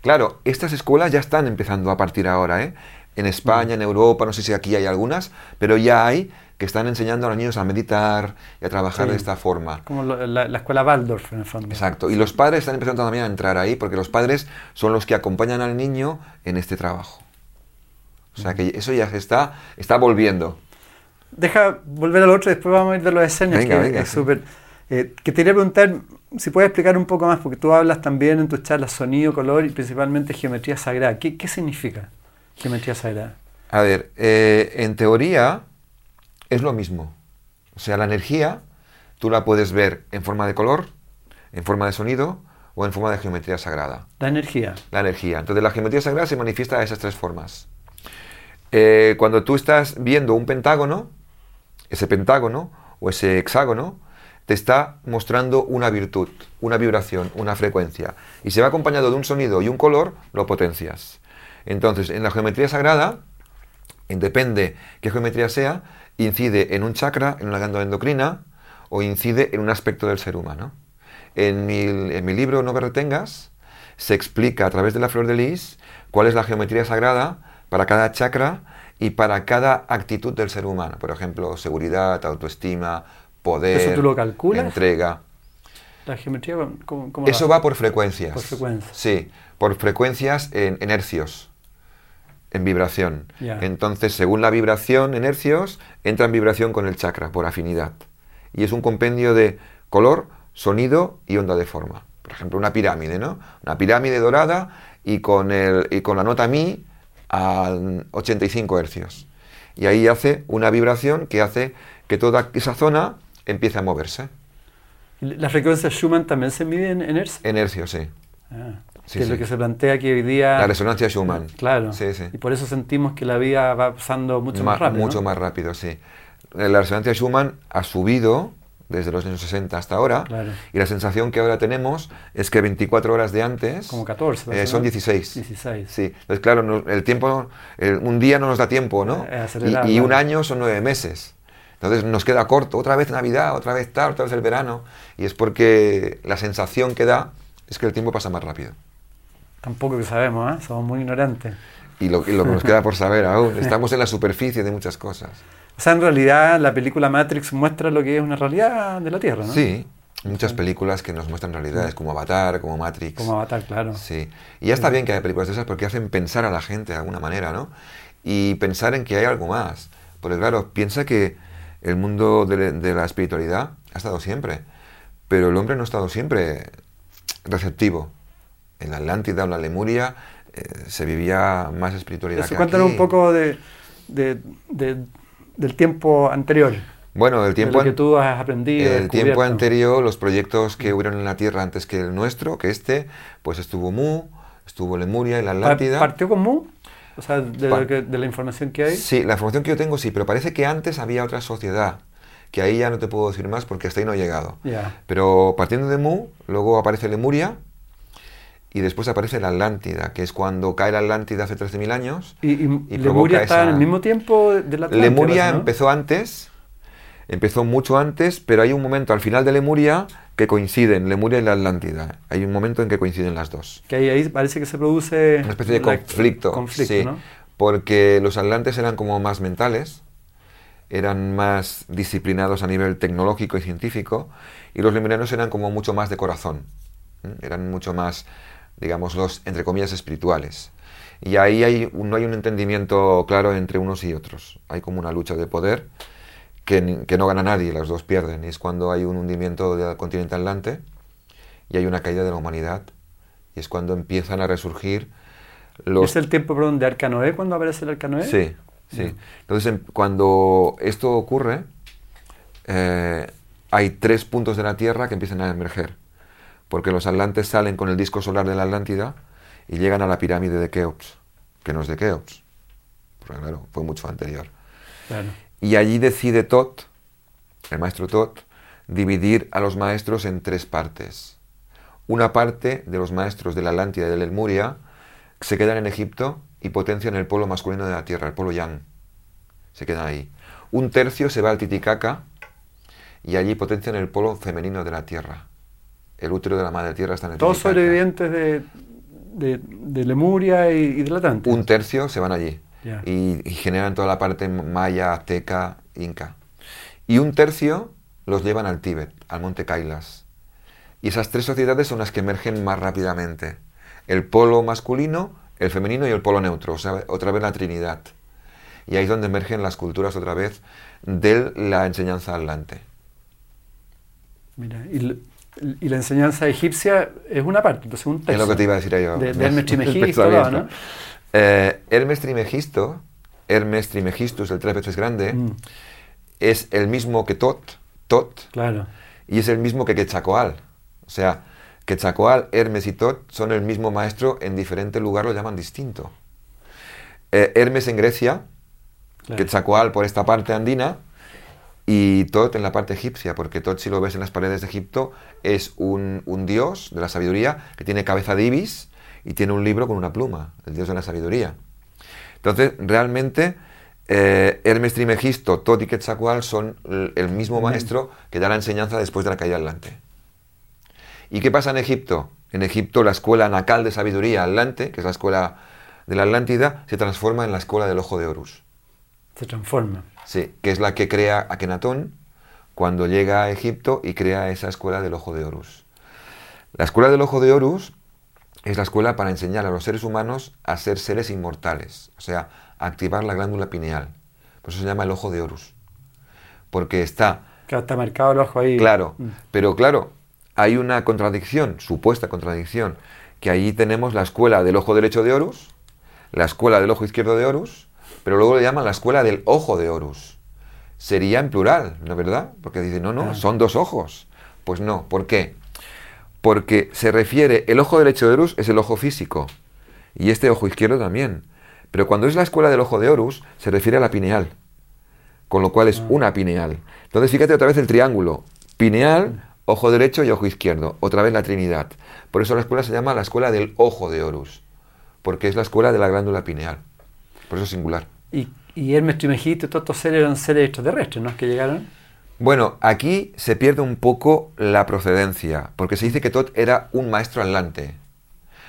Claro, estas escuelas ya están empezando a partir ahora, ¿eh? En España, en Europa, no sé si aquí hay algunas, pero ya hay que están enseñando a los niños a meditar y a trabajar de esta forma. Como la, escuela Waldorf, en el fondo. Exacto. Y los padres están empezando también a entrar ahí, porque los padres son los que acompañan al niño en este trabajo. O sea que eso ya se está, está volviendo. Deja volver al otro después vamos a ir de los escenarios, que venga, es súper... Eh, que te quería preguntar si puedes explicar un poco más, porque tú hablas también en tus charlas sonido, color y principalmente geometría sagrada. ¿Qué, qué significa geometría sagrada? A ver, eh, en teoría es lo mismo. O sea, la energía tú la puedes ver en forma de color, en forma de sonido o en forma de geometría sagrada. La energía. La energía. Entonces la geometría sagrada se manifiesta de esas tres formas. Eh, cuando tú estás viendo un pentágono, ese pentágono o ese hexágono te está mostrando una virtud, una vibración, una frecuencia. Y se va acompañado de un sonido y un color, lo potencias. Entonces, en la geometría sagrada, depende qué geometría sea, incide en un chakra, en una glándula endocrina, o incide en un aspecto del ser humano. En mi, en mi libro No me retengas, se explica a través de la flor de lis cuál es la geometría sagrada para cada chakra y para cada actitud del ser humano. Por ejemplo, seguridad, autoestima, poder, ¿Eso tú lo calculas? entrega. La geometría, ¿cómo, cómo Eso va por frecuencias. Por frecuencias. Sí, por frecuencias en, en hercios, en vibración. Entonces, según la vibración en hercios, entra en vibración con el chakra, por afinidad. Y es un compendio de color, sonido y onda de forma. Por ejemplo, una pirámide, ¿no? Una pirámide dorada y con, el, y con la nota mi a 85 hercios. Y ahí hace una vibración que hace que toda esa zona empiece a moverse. ¿Y ¿Las frecuencias Schumann también se miden en hertz? En hercios, sí. Ah, Sí, que es sí. lo que se plantea que hoy día... La resonancia Schumann. Claro. Sí, sí. Y por eso sentimos que la vida va pasando mucho Ma- más rápido. Mucho ¿no? más rápido, sí. La resonancia Schumann ha subido desde los años 60 hasta ahora Claro. y la sensación que ahora tenemos es que 24 horas de antes Como 14. eh, son ¿no? 16. 16. Sí, entonces claro, no- el tiempo, el- un día no nos da tiempo, ¿no? Eh, acelerar, y, y un claro. año son nueve meses. Entonces nos queda corto, otra vez Navidad, otra vez tal, otra vez el verano. Y es porque la sensación que da es que el tiempo pasa más rápido. Tampoco que sabemos, ¿eh? Somos muy ignorantes. Y lo, y lo que nos queda por saber aún, estamos en la superficie de muchas cosas. O sea, en realidad la película Matrix muestra lo que es una realidad de la Tierra, ¿no? Sí, muchas películas que nos muestran realidades, como Avatar, como Matrix. Como Avatar, claro. Sí, y ya está bien que haya películas de esas porque hacen pensar a la gente de alguna manera, ¿no? Y pensar en que hay algo más. Porque claro, piensa que el mundo de, de la espiritualidad ha estado siempre, pero el hombre no ha estado siempre receptivo. En la Atlántida o la Lemuria eh, se vivía más espiritualidad Eso, que cuéntanos aquí. un poco de, de- de- del tiempo anterior. Bueno, el de tiempo lo que tú has aprendido. El tiempo anterior, los proyectos que hubieron en la Tierra antes que el nuestro, que este, pues estuvo Mu, estuvo Lemuria y la Atlántida. ¿Partió con Mu? O sea, de, que- de la información que hay. Sí, la información que yo tengo sí, pero parece que antes había otra sociedad, que ahí ya no te puedo decir más porque hasta ahí no he llegado. Ya. Pero partiendo de Mu, luego aparece Lemuria y después aparece la Atlántida, que es cuando cae la Atlántida hace 13.000 años. Y, y y Lemuria está en esa- el mismo tiempo de la Atlántida, Lemuria empezó antes, empezó mucho antes, pero hay un momento al final de Lemuria que coinciden, Lemuria y la Atlántida. Hay un momento en que coinciden las dos. Que ahí, ahí parece que se produce... Una especie de conflicto. conflicto, sí, ¿no? Porque los atlantes eran como más mentales, eran más disciplinados a nivel tecnológico y científico, y los lemurianos eran como mucho más de corazón, eran mucho más, digamos, los, entre comillas, espirituales. Y ahí hay, no hay un entendimiento claro entre unos y otros. Hay como una lucha de poder que, no gana nadie, los dos pierden. Y es cuando hay un hundimiento del continente atlante y hay una caída de la humanidad. Y es cuando empiezan a resurgir los... ¿Es el tiempo perdón, de Arcanoé cuando aparece el Arcanoé? Sí, sí. Entonces, em- cuando esto ocurre, eh, hay tres puntos de la Tierra que empiezan a emerger. Porque los atlantes salen con el disco solar de la Atlántida y llegan a la pirámide de Keops, que no es de Keops. Porque claro, fue mucho anterior. Claro. Y allí decide Tot, el maestro Tot, dividir a los maestros en tres partes. Una parte de los maestros de la Atlántida y de la Lemuria se quedan en Egipto y potencian el polo masculino de la Tierra, el polo Yang. Se quedan ahí. Un tercio se va al Titicaca y allí potencian el polo femenino de la Tierra. El útero de la madre tierra está en el Todos sobrevivientes de, de, de Lemuria y, y del Atlante. Un tercio se van allí y, y generan toda la parte maya, azteca, inca. Y un tercio los llevan al Tíbet, al monte Kailas. Y esas tres sociedades son las que emergen más rápidamente. El polo masculino, el femenino y el polo neutro, o sea, otra vez la Trinidad. Y ahí es donde emergen las culturas otra vez de la enseñanza atlante. Mira, y, y la enseñanza egipcia es una parte, entonces un texto. Es lo que te iba a decir yo. De, de Hermes pensamiento. ¿no? Eh, Hermes Trimegisto, Hermes Trimegistus, el tres veces grande, Mm, es el mismo que Tot, Tot, claro. y es el mismo que Quetzalcoatl. O sea, Quetzalcoatl, Hermes y Tot son el mismo maestro en diferente lugar, lo llaman distinto. Eh, Hermes en Grecia, Claro. Quetzalcoatl por esta parte andina y Tot en la parte egipcia, porque Tot si lo ves en las paredes de Egipto es un, un dios de la sabiduría que tiene cabeza de ibis y tiene un libro con una pluma, el dios de la sabiduría. Entonces, realmente, eh, Hermes Trimegisto, Tot y Quetzalcoatl son el, mismo maestro que da la enseñanza después de la caída de Atlante. ¿Y qué pasa en Egipto? En Egipto la escuela nacal de sabiduría Atlante, que es la escuela de la Atlántida, se transforma en la escuela del ojo de Horus. Se transforma. Sí, que es la que crea Akenatón cuando llega a Egipto y crea esa escuela del ojo de Horus. La escuela del ojo de Horus es la escuela para enseñar a los seres humanos a ser seres inmortales, o sea, a activar la glándula pineal. Por eso se llama el ojo de Horus. Porque está Claro, está marcado el ojo ahí. Claro, Mm. pero claro, hay una contradicción, supuesta contradicción, que allí tenemos la escuela del ojo derecho de Horus, la escuela del ojo izquierdo de Horus, pero luego le llaman la escuela del ojo de Horus. Sería en plural, ¿no es verdad? Porque dicen, no, no, son dos ojos. Pues no, ¿por qué? Porque se refiere, el ojo derecho de Horus es el ojo físico, y este ojo izquierdo también. Pero cuando es la escuela del ojo de Horus, se refiere a la pineal con lo cual es Ah. una pineal. Entonces fíjate otra vez el triángulo, pineal, ojo derecho y ojo izquierdo, otra vez la Trinidad. Por eso la escuela se llama la escuela del ojo de Horus, porque es la escuela de la glándula pineal. Por eso es singular. Y, y Hermes Trismegisto y todos estos seres eran seres extraterrestres, ¿no? Que llegaron. Bueno, aquí se pierde un poco la procedencia, porque se dice que Tot era un maestro atlante.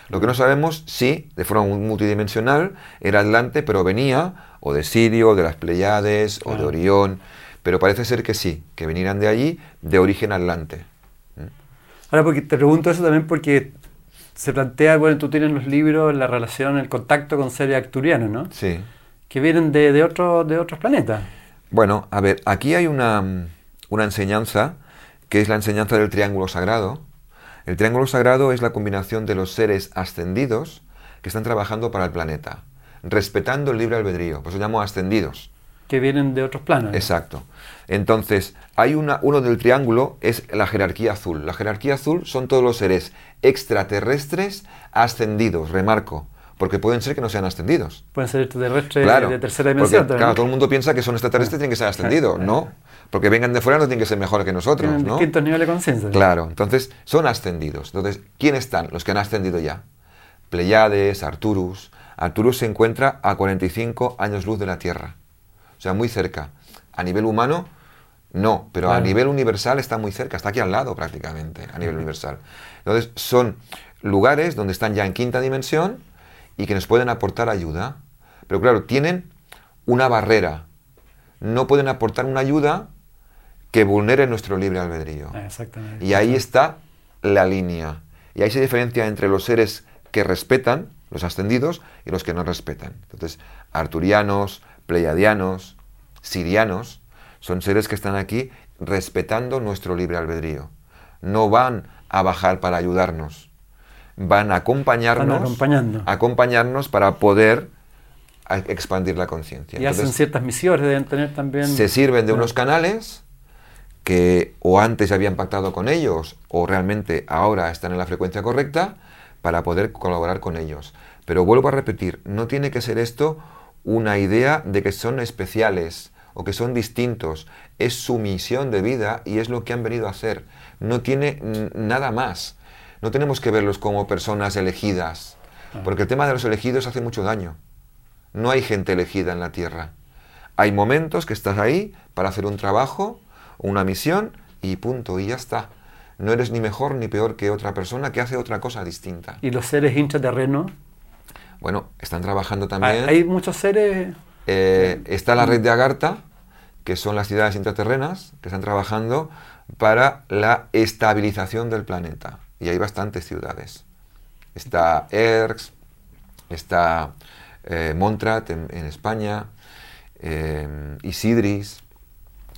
Lo que no sabemos si, de forma mu- multidimensional, era atlante, pero venía o de Sirio, o de las Pleiades, o de. Orión, pero parece ser que sí, que vinieran de allí, de origen atlante. Ahora, porque te pregunto eso también porque se plantea, bueno, tú tienes los libros, la relación, el contacto con seres acturianos, ¿no? Sí. Que vienen de, de, otro- de otros planetas. Bueno, a ver, aquí hay una, una enseñanza que es la enseñanza del triángulo sagrado. El triángulo sagrado es la combinación de los seres ascendidos que están trabajando para el planeta, respetando el libre albedrío, por eso llamo ascendidos. Que vienen de otros planos. ¿no? Exacto. Entonces, hay una, uno del triángulo, es la jerarquía azul. La jerarquía azul son todos los seres extraterrestres ascendidos, remarco, porque pueden ser que no sean ascendidos. Pueden ser extraterrestres Claro, de tercera porque, dimensión. también, claro, todo el mundo piensa que son extraterrestres y tienen que ser ascendidos, ¿no? Porque vengan de fuera no tienen que ser mejores que nosotros, Tienen ¿no? distintos niveles de conciencia. Claro, entonces son ascendidos. Entonces, ¿quién están? Los que han ascendido ya. Pleiades, Arturus. Arturus se encuentra a 45 años luz de la Tierra. O sea, muy cerca. A nivel humano, no, pero a nivel universal está muy cerca, está aquí al lado prácticamente, a nivel universal. Entonces, son lugares donde están ya en quinta dimensión y que nos pueden aportar ayuda. Pero claro, tienen una barrera. No pueden aportar una ayuda que vulnere nuestro libre albedrío. Exactamente. Y ahí está la línea. Y ahí se diferencia entre los seres que respetan, los ascendidos, y los que no respetan. Entonces, arturianos, pleiadianos, sirianos, son seres que están aquí respetando nuestro libre albedrío. No van a bajar para ayudarnos. Van a acompañarnos, Van acompañando. acompañarnos para poder expandir la conciencia. Y hacen ciertas misiones, deben tener también. se sirven de unos canales que o antes habían pactado con ellos o realmente ahora están en la frecuencia correcta para poder colaborar con ellos. Pero vuelvo a repetir, no tiene que ser esto una idea de que son especiales o que son distintos. Es su misión de vida y es lo que han venido a hacer. No tiene nada más. No tenemos que verlos como personas elegidas, porque el tema de los elegidos hace mucho daño. No hay gente elegida en la tierra. Hay momentos que estás ahí para hacer un trabajo, una misión y punto, y ya está. No eres ni mejor ni peor que otra persona que hace otra cosa distinta. Y los seres intraterrenos. Bueno, están trabajando Hay, también. hay muchos seres. Eh, está la red de Agartha, que son las ciudades intraterrenas, que están trabajando para la estabilización del planeta. Y hay bastantes ciudades. Está Erx, está eh, Montrat en, en España, eh, Isidris,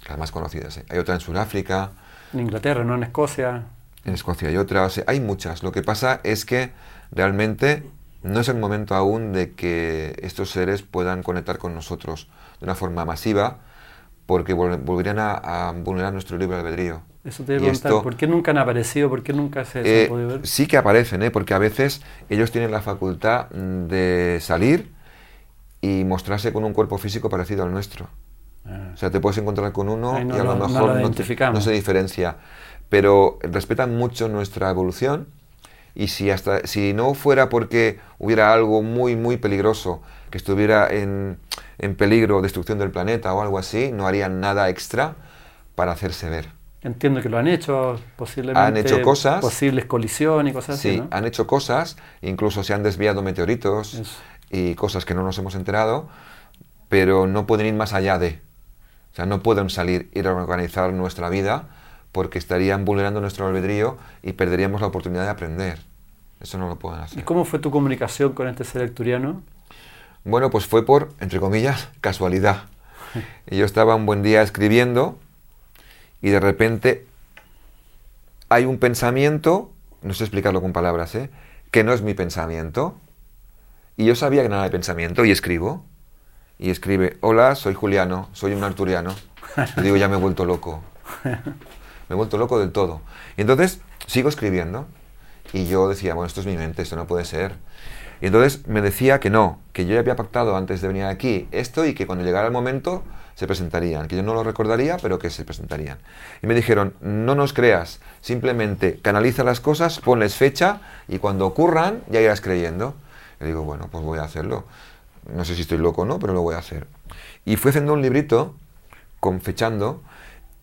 las más conocidas. ¿eh? Hay otra en Sudáfrica, En Inglaterra, no en Escocia. en Escocia hay otra, o sea, hay muchas. Lo que pasa es que realmente no es el momento aún de que estos seres puedan conectar con nosotros de una forma masiva, porque vol- volverían a, a vulnerar nuestro libre albedrío. Eso te voy a preguntar, ¿por qué nunca han aparecido? ¿Por qué nunca se, eh, han podido ver? Sí que aparecen, ¿eh? porque a veces ellos tienen la facultad de salir y mostrarse con un cuerpo físico parecido al nuestro. Ah. O sea, te puedes encontrar con uno y a lo, mejor no, se diferencia. Pero respetan mucho nuestra evolución y si, hasta, si no fuera porque hubiera algo muy, muy peligroso que estuviera en, en peligro, destrucción del planeta o algo así, no harían nada extra para hacerse ver. Entiendo que lo han hecho, posiblemente. Han hecho cosas. Posibles colisiones y cosas así. Sí, han hecho cosas, incluso se han desviado meteoritos y cosas que no nos hemos enterado, pero no pueden ir más allá de. O sea, no pueden salir, ir a organizar nuestra vida porque estarían vulnerando nuestro albedrío y perderíamos la oportunidad de aprender. Eso no lo pueden hacer. ¿Y cómo fue tu comunicación con este ser acturiano? Bueno, pues fue por, entre comillas, casualidad. Y yo estaba un buen día escribiendo y de repente hay un pensamiento, no sé explicarlo con palabras, ¿eh? que no es mi pensamiento. Y yo sabía que no era de pensamiento y escribo. Y escribe, hola, soy Juliano, soy un arturiano. Y digo, ya me he vuelto loco. Me he vuelto loco del todo. Y entonces sigo escribiendo. Y yo decía, bueno, esto es mi mente, esto no puede ser. Y entonces me decía que no, que yo ya había pactado antes de venir aquí esto y que cuando llegara el momento se presentarían, que yo no lo recordaría, pero que se presentarían. Y me dijeron, no nos creas, simplemente canaliza las cosas, ponles fecha y cuando ocurran ya irás creyendo. Y digo, bueno, pues voy a hacerlo. No sé si estoy loco o no, pero lo voy a hacer. Y fui haciendo un librito, con fechando,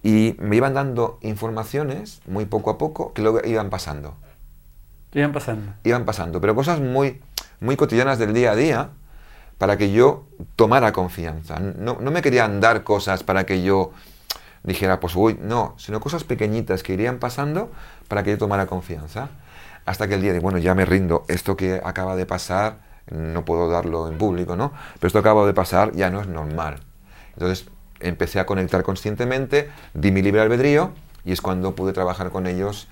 y me iban dando informaciones, muy poco a poco, que luego iban pasando. Iban pasando. Iban pasando, pero cosas muy, muy cotidianas del día a día, para que yo tomara confianza. No, no, me querían dar cosas para que yo dijera, pues uy, no, sino cosas pequeñitas que irían pasando para que yo tomara confianza. Hasta que el día de, bueno, ya me rindo, esto que acaba de pasar, no puedo darlo en público, ¿no? Pero esto acaba de pasar ya no es normal. Entonces empecé a conectar conscientemente, di mi libre albedrío y es cuando pude trabajar con ellos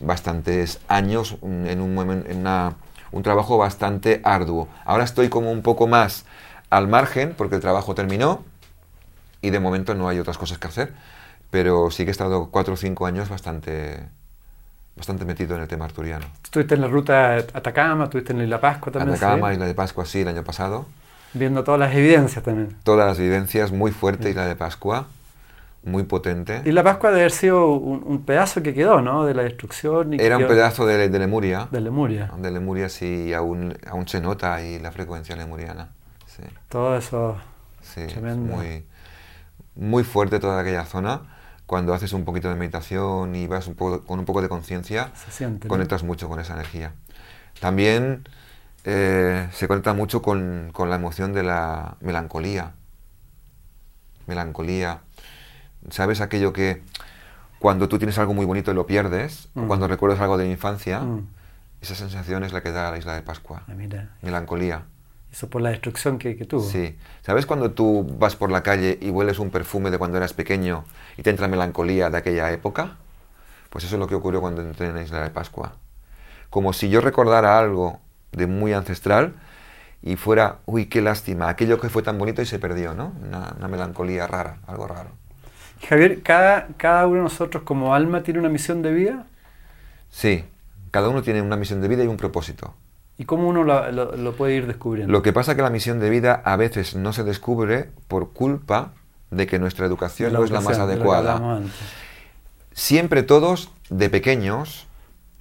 bastantes años en un, en una un trabajo bastante arduo. Ahora estoy como un poco más al margen porque el trabajo terminó y de momento no hay otras cosas que hacer, pero sí que he estado cuatro o cinco años bastante, bastante metido en el tema arturiano. ¿Estuviste en la ruta Atacama? ¿Estuviste en la Isla Pascua también? Atacama, Isla de Pascua, sí, el año pasado. Viendo todas las evidencias también. Todas las evidencias, muy fuerte Isla de Pascua muy potente. Y la Pascua debe haber sido un, pedazo que quedó, ¿no? De la destrucción. Era un pedazo de, Lemuria. De Lemuria. De Lemuria, sí, aún, aún se nota ahí la frecuencia lemuriana. Sí. Todo eso. Sí, muy, muy fuerte toda aquella zona. Cuando haces un poquito de meditación y vas un poco, con un poco de conciencia, conectas mucho con esa energía. También eh, se conecta mucho con, con la emoción de la melancolía. Melancolía ¿Sabes aquello que cuando tú tienes algo muy bonito y lo pierdes, o mm. cuando recuerdas algo de la infancia, mm. esa sensación es la que da la isla de Pascua. Ah, Melancolía. Eso por la destrucción que, que, tuvo. Sí. ¿Sabes cuando tú vas por la calle y hueles un perfume de cuando eras pequeño y te entra melancolía de aquella época? Pues eso es lo que ocurrió cuando entré en la isla de Pascua. Como si yo recordara algo de muy ancestral y fuera, uy, qué lástima, aquello que fue tan bonito y se perdió, ¿no? una melancolía rara, algo raro. Javier, ¿cada, ¿cada uno de nosotros como alma tiene una misión de vida? Sí, cada uno tiene una misión de vida y un propósito. ¿Y cómo uno lo, puede ir descubriendo? Lo que pasa es que la misión de vida a veces no se descubre por culpa de que nuestra educación no es la más adecuada. Siempre todos, de pequeños,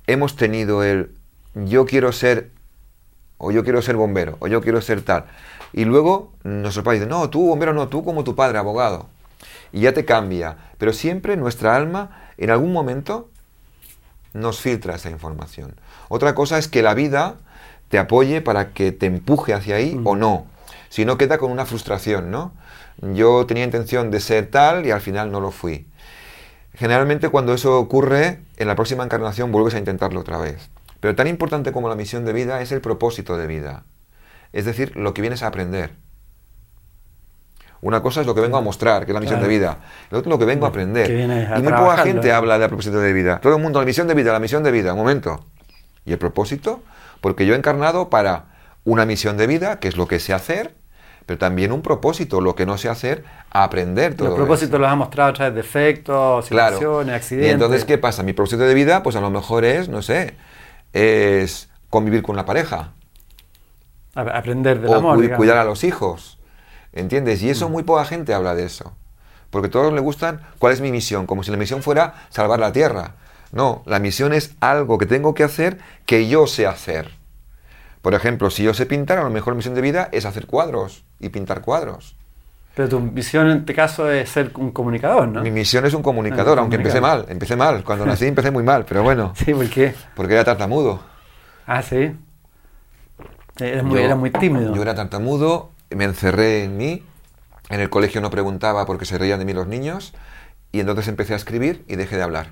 hemos tenido el yo quiero ser, o yo quiero ser bombero, o yo quiero ser tal. Y luego nuestro padre dice, no, tú bombero no, tú como tu padre, abogado y ya te cambia. Pero siempre nuestra alma en algún momento nos filtra esa información. Otra cosa es que la vida te apoye para que te empuje hacia ahí o no. Si no, queda con una frustración, ¿no? Yo tenía intención de ser tal y al final no lo fui. Generalmente cuando eso ocurre, en la próxima encarnación vuelves a intentarlo otra vez. Pero tan importante como la misión de vida es el propósito de vida. Es decir, lo que vienes a aprender. Una cosa es lo que vengo a mostrar, que es la misión de vida. El otro es lo que vengo a aprender. y muy poca gente habla de propósito de vida. Todo el mundo, la misión de vida, la misión de vida. Un momento. ¿Y el propósito? Porque yo he encarnado para una misión de vida, que es lo que sé hacer, pero también un propósito, lo que no sé hacer, aprender todo Los propósitos los ha mostrado a través de efectos, situaciones, accidentes. Y entonces, ¿qué pasa? Mi propósito de vida, pues a lo mejor es, no sé, es convivir con la pareja. Aprender del o amor. cuidar a los hijos. ¿Entiendes? Y eso Mm. muy poca gente habla de eso. Porque a todos les gustan, ¿cuál es mi misión? Como si la misión fuera salvar la tierra. No, la misión es algo que tengo que hacer que yo sé hacer. Por ejemplo, si yo sé pintar, a lo mejor mi misión de vida es hacer cuadros y pintar cuadros. Pero tu misión en este caso es ser un comunicador, ¿no? Mi misión es un comunicador, Ah, aunque empecé mal, empecé mal. Cuando nací empecé muy mal, pero bueno, Sí, ¿por qué? porque era tartamudo. Ah, sí. Eres muy, Yo- era muy tímido. Yo era tartamudo, me encerré en mí, en el colegio no preguntaba porque se reían de mí los niños, y entonces empecé a escribir y dejé de hablar.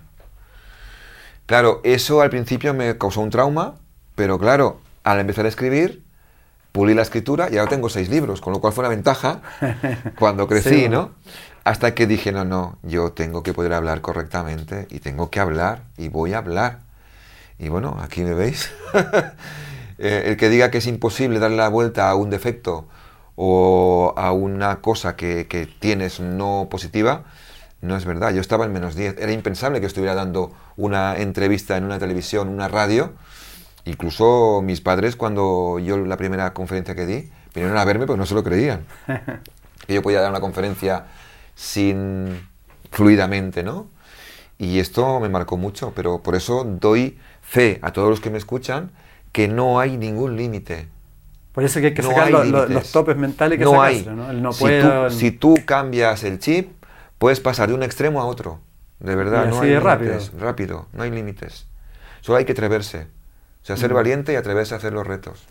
Claro, eso al principio me causó un trauma, pero claro, al empezar a escribir, pulí la escritura y ahora tengo seis libros, con lo cual fue una ventaja cuando crecí, Sí, ¿no? Hasta que dije, no, no, yo tengo que poder hablar correctamente y tengo que hablar y voy a hablar. Y bueno, aquí me veis. Eh, el que diga que es imposible darle la vuelta a un defecto o a una cosa que, que tienes no positiva, no es verdad. Yo estaba en menos 10. Era impensable que estuviera dando una entrevista en una televisión, una radio. Incluso mis padres, cuando yo la primera conferencia que di, vinieron a verme porque no se lo creían. Que yo podía dar una conferencia sin fluidamente, ¿no? Y esto me marcó mucho, pero por eso doy fe a todos los que me escuchan que no hay ningún límite. Por eso que hay que No sacar hay lo- lo- límites. los topes mentales que no hay. ¿no? El no si, tú, si tú cambias el chip, puedes pasar de un extremo a otro. De verdad, Y no hay de rápido. límites. Rápido, no hay límites. Solo hay que atreverse. O sea, ser valiente y atreverse a hacer los retos.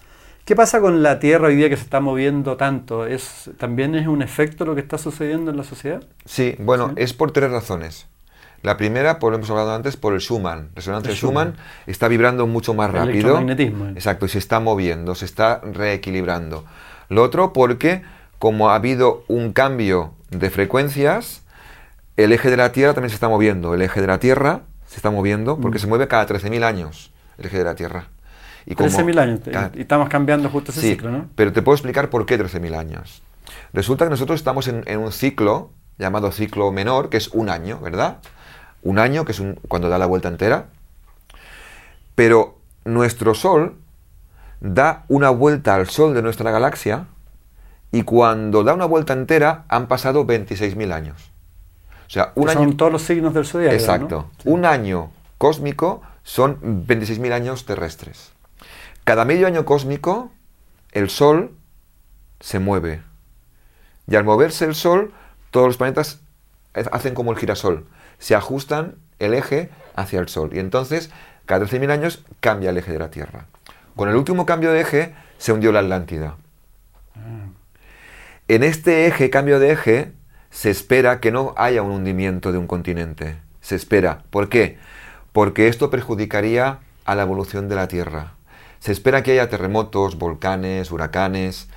¿Qué pasa con la Tierra hoy día que se está moviendo tanto? ¿Es, ¿También es un efecto lo que está sucediendo en la sociedad? Sí, bueno, Sí. es por tres razones. La primera, por lo hemos hablado antes, por el Schumann. Resonancia El Schumann. Schumann. está vibrando mucho más El rápido. electromagnetismo. Exacto, y se está moviendo, se está reequilibrando. Lo otro, porque como ha habido un cambio de frecuencias, el eje de la Tierra también se está moviendo. El eje de la Tierra se está moviendo porque Mm. se mueve cada 13.000 años, el eje de la Tierra. Y como- 13.000 años. Y estamos cambiando justo ese Sí, ciclo, ¿no? pero te puedo explicar por qué 13.000 años. Resulta que nosotros estamos en, en un ciclo llamado ciclo menor, que es un año, ¿verdad? Un año, que es un- cuando da la vuelta entera. Pero nuestro Sol da una vuelta al Sol de nuestra galaxia y cuando da una vuelta entera han pasado 26.000 años. O sea, un Que año... Son todos los signos del zodiaco. Exacto. Un año cósmico son 26.000 años terrestres. Cada medio año cósmico, el Sol se mueve. Y al moverse el Sol, todos los planetas ha- hacen como el girasol. Se ajustan el eje hacia el Sol. Y entonces, cada 13.000 años cambia el eje de la Tierra. Con el último cambio de eje, se hundió la Atlántida. En este eje, cambio de eje, se espera que no haya un hundimiento de un continente. Se espera. ¿Por qué? Porque esto perjudicaría a la evolución de la Tierra. Se espera que haya terremotos, volcanes, huracanes,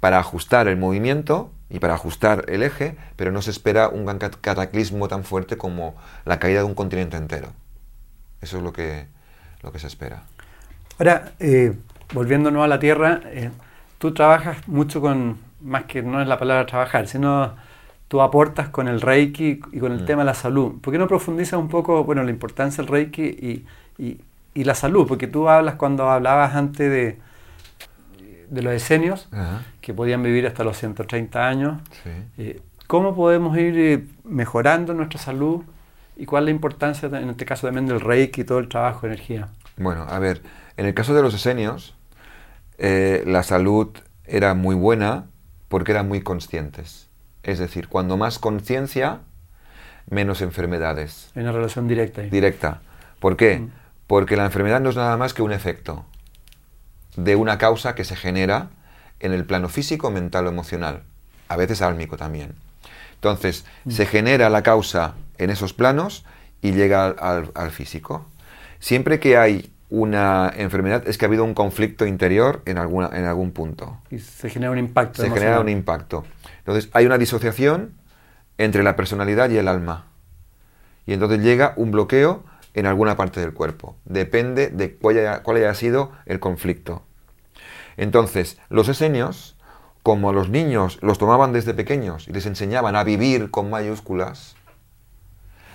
para ajustar el movimiento y para ajustar el eje, pero no se espera un gran cat- cataclismo tan fuerte como la caída de un continente entero. Eso es lo que, lo que se espera. Ahora, eh, volviéndonos a la Tierra, eh, tú trabajas mucho con, más que no es la palabra trabajar, sino tú aportas con el Reiki y con el Mm. tema de la salud. ¿Por qué no profundizas un poco, bueno, la importancia del Reiki y, y- y la salud? Porque tú hablas cuando hablabas antes de, de los esenios, Ajá, que podían vivir hasta los 130 años. sí. Eh, ¿Cómo podemos ir eh, mejorando nuestra salud? ¿Y cuál es la importancia, en este caso también, del Reiki y todo el trabajo de energía? Bueno, a ver, en el caso de los esenios, eh, la salud era muy buena porque eran muy conscientes. Es decir, cuando más conciencia, menos enfermedades. Hay una relación directa ahí. Directa. ¿Por qué? Mm. Porque la enfermedad no es nada más que un efecto de una causa que se genera en el plano físico, mental o emocional. A veces álmico también. Entonces, Mm. se genera la causa en esos planos y llega al, al- al físico. Siempre que hay una enfermedad es que ha habido un conflicto interior en, alguna, en algún punto. Y se genera un impacto. Se emocional. genera un impacto. Entonces, hay una disociación entre la personalidad y el alma. Y entonces llega un bloqueo en alguna parte del cuerpo. Depende de cuál haya, cuál haya sido el conflicto. Entonces, los esenios como los niños los tomaban desde pequeños y les enseñaban a vivir con mayúsculas,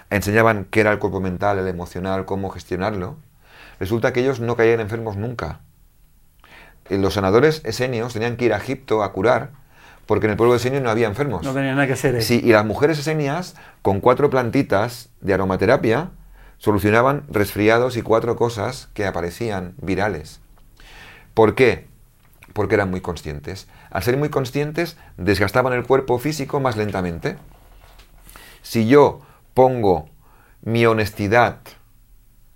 enseñaban qué era el cuerpo mental, el emocional, cómo gestionarlo, resulta que ellos no caían enfermos nunca. Eh, los sanadores esenios tenían que ir a Egipto a curar, porque en el pueblo de Esenio no había enfermos. No tenían nada que hacer. Sí, y las mujeres esenias, con cuatro plantitas de aromaterapia, solucionaban resfriados y cuatro cosas que aparecían virales. ¿Por qué? Porque eran muy conscientes. Al ser muy conscientes, desgastaban el cuerpo físico más lentamente. Si yo pongo mi honestidad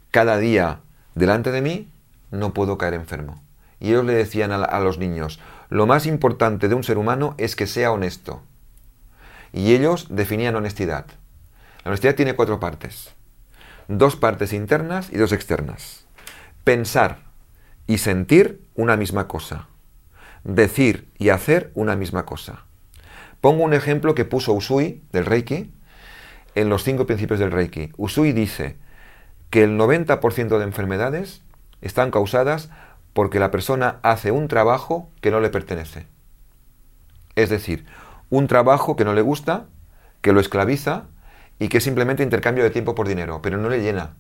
cada día delante de mí, no puedo caer enfermo. Y ellos le decían a, los niños, lo más importante de un ser humano es que sea honesto. Y ellos definían honestidad. La honestidad tiene cuatro partes. Dos partes internas y dos externas. Pensar y sentir una misma cosa. Decir y hacer una misma cosa. Pongo un ejemplo que puso Usui del Reiki en los cinco principios del Reiki. Usui dice que el 90% de enfermedades están causadas porque la persona hace un trabajo que no le pertenece. Es decir, un trabajo que no le gusta, que lo esclaviza y que es simplemente intercambio de tiempo por dinero, pero no le llena.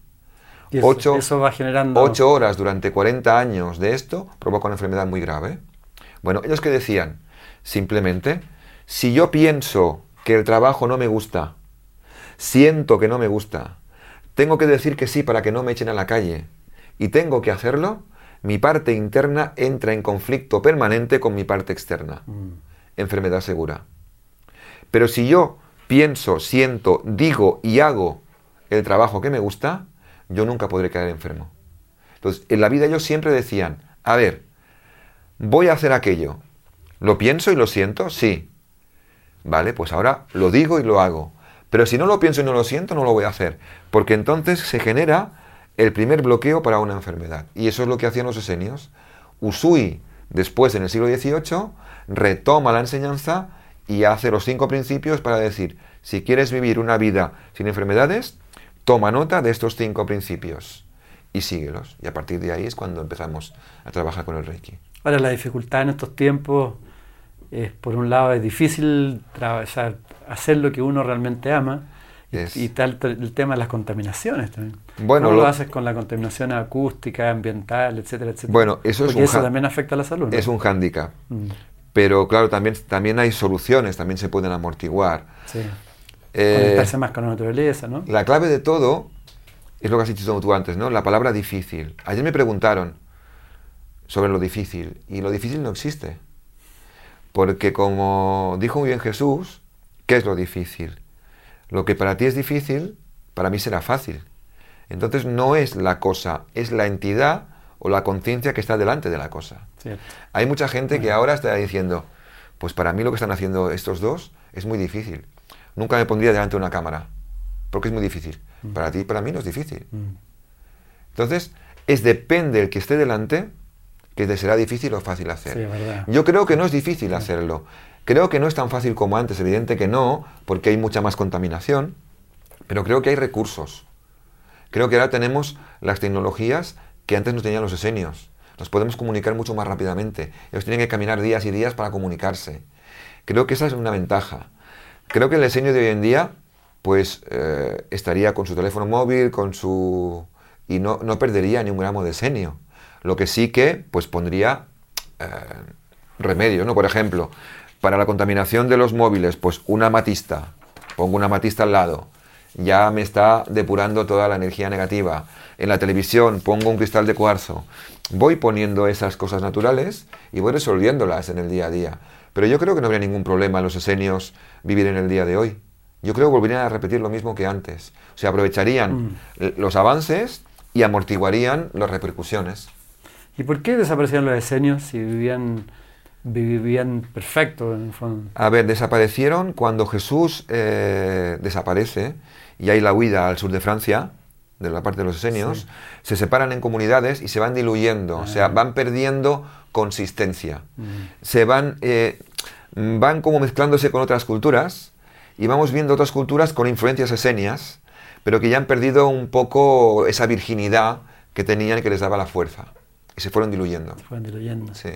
Y eso, va generando... Ocho horas durante 40 años de esto provoca una enfermedad muy grave. Bueno, ellos que decían, simplemente, si yo pienso que el trabajo no me gusta, siento que no me gusta, tengo que decir que sí para que no me echen a la calle y tengo que hacerlo, mi parte interna entra en conflicto permanente con mi parte externa. Mm. Enfermedad segura. Pero si yo pienso, siento, digo y hago el trabajo que me gusta, yo nunca podré caer enfermo. Entonces, en la vida ellos siempre decían, a ver, voy a hacer aquello. ¿Lo pienso y lo siento? Sí. Vale, pues ahora lo digo y lo hago. Pero si no lo pienso y no lo siento, no lo voy a hacer. Porque entonces se genera el primer bloqueo para una enfermedad. Y eso es lo que hacían los esenios. Usui, después en el siglo XVIII, retoma la enseñanza y hace los cinco principios para decir, si quieres vivir una vida sin enfermedades, toma nota de estos cinco principios y síguelos. Y a partir de ahí es cuando empezamos a trabajar con el Reiki. Ahora, la dificultad en estos tiempos es, por un lado, es difícil hacer lo que uno realmente ama. Y, tal el tema de las contaminaciones también. Bueno, ¿Cómo lo, haces con la contaminación acústica, ambiental, etcétera, etcétera? Bueno, eso es un eso también afecta a la salud. Es un hándicap. Mm. Pero claro, también, también hay soluciones, también se pueden amortiguar. Sí. Eh, Conectarse más con la naturaleza, ¿no? La clave de todo es lo que has dicho tú antes, ¿no? La palabra difícil. Ayer me preguntaron sobre lo difícil y lo difícil no existe. Porque como dijo muy bien Jesús, ¿qué es lo difícil? Lo que para ti es difícil, para mí será fácil. Entonces no es la cosa, es la entidad o la conciencia que está delante de la cosa. Hay mucha gente que ahora está diciendo, pues para mí lo que están haciendo estos dos es muy difícil. Nunca me pondría delante de una cámara, porque es muy difícil. Mm. Para ti y para mí no es difícil. Mm. Entonces, es depende el que esté delante que te será difícil o fácil hacer. Yo creo que no es difícil hacerlo. Creo que no es tan fácil como antes, evidente que no, porque hay mucha más contaminación, pero creo que hay recursos. Creo que ahora tenemos las tecnologías que antes no tenían los esenios. Nos podemos comunicar mucho más rápidamente. Ellos tienen que caminar días y días para comunicarse. Creo que esa es una ventaja. Creo que el esenio de hoy en día, pues, eh, estaría con su teléfono móvil, con su... y no, no perdería ni un gramo de esenio. Lo que sí que pues pondría eh, remedio, ¿no? Por ejemplo, para la contaminación de los móviles, pues una matista, pongo una matista al lado, ya me está depurando toda la energía negativa. En la televisión pongo un cristal de cuarzo. Voy poniendo esas cosas naturales y voy resolviéndolas en el día a día. Pero yo creo que no habría ningún problema en los esenios vivir en el día de hoy. Yo creo que volverían a repetir lo mismo que antes. O sea, aprovecharían mm. los avances y amortiguarían las repercusiones. ¿Y por qué desaparecieron los esenios si vivían, vivían perfecto en el fondo? A ver, desaparecieron cuando Jesús eh, desaparece y hay la huida al sur de Francia, de la parte de los esenios, se separan en comunidades y se van diluyendo, o sea, ah. van perdiendo consistencia. Mm. Se van, eh, van como mezclándose con otras culturas y vamos viendo otras culturas con influencias esenias, pero que ya han perdido un poco esa virginidad que tenían y que les daba la fuerza. Y se fueron diluyendo. Se fueron diluyendo. Sí.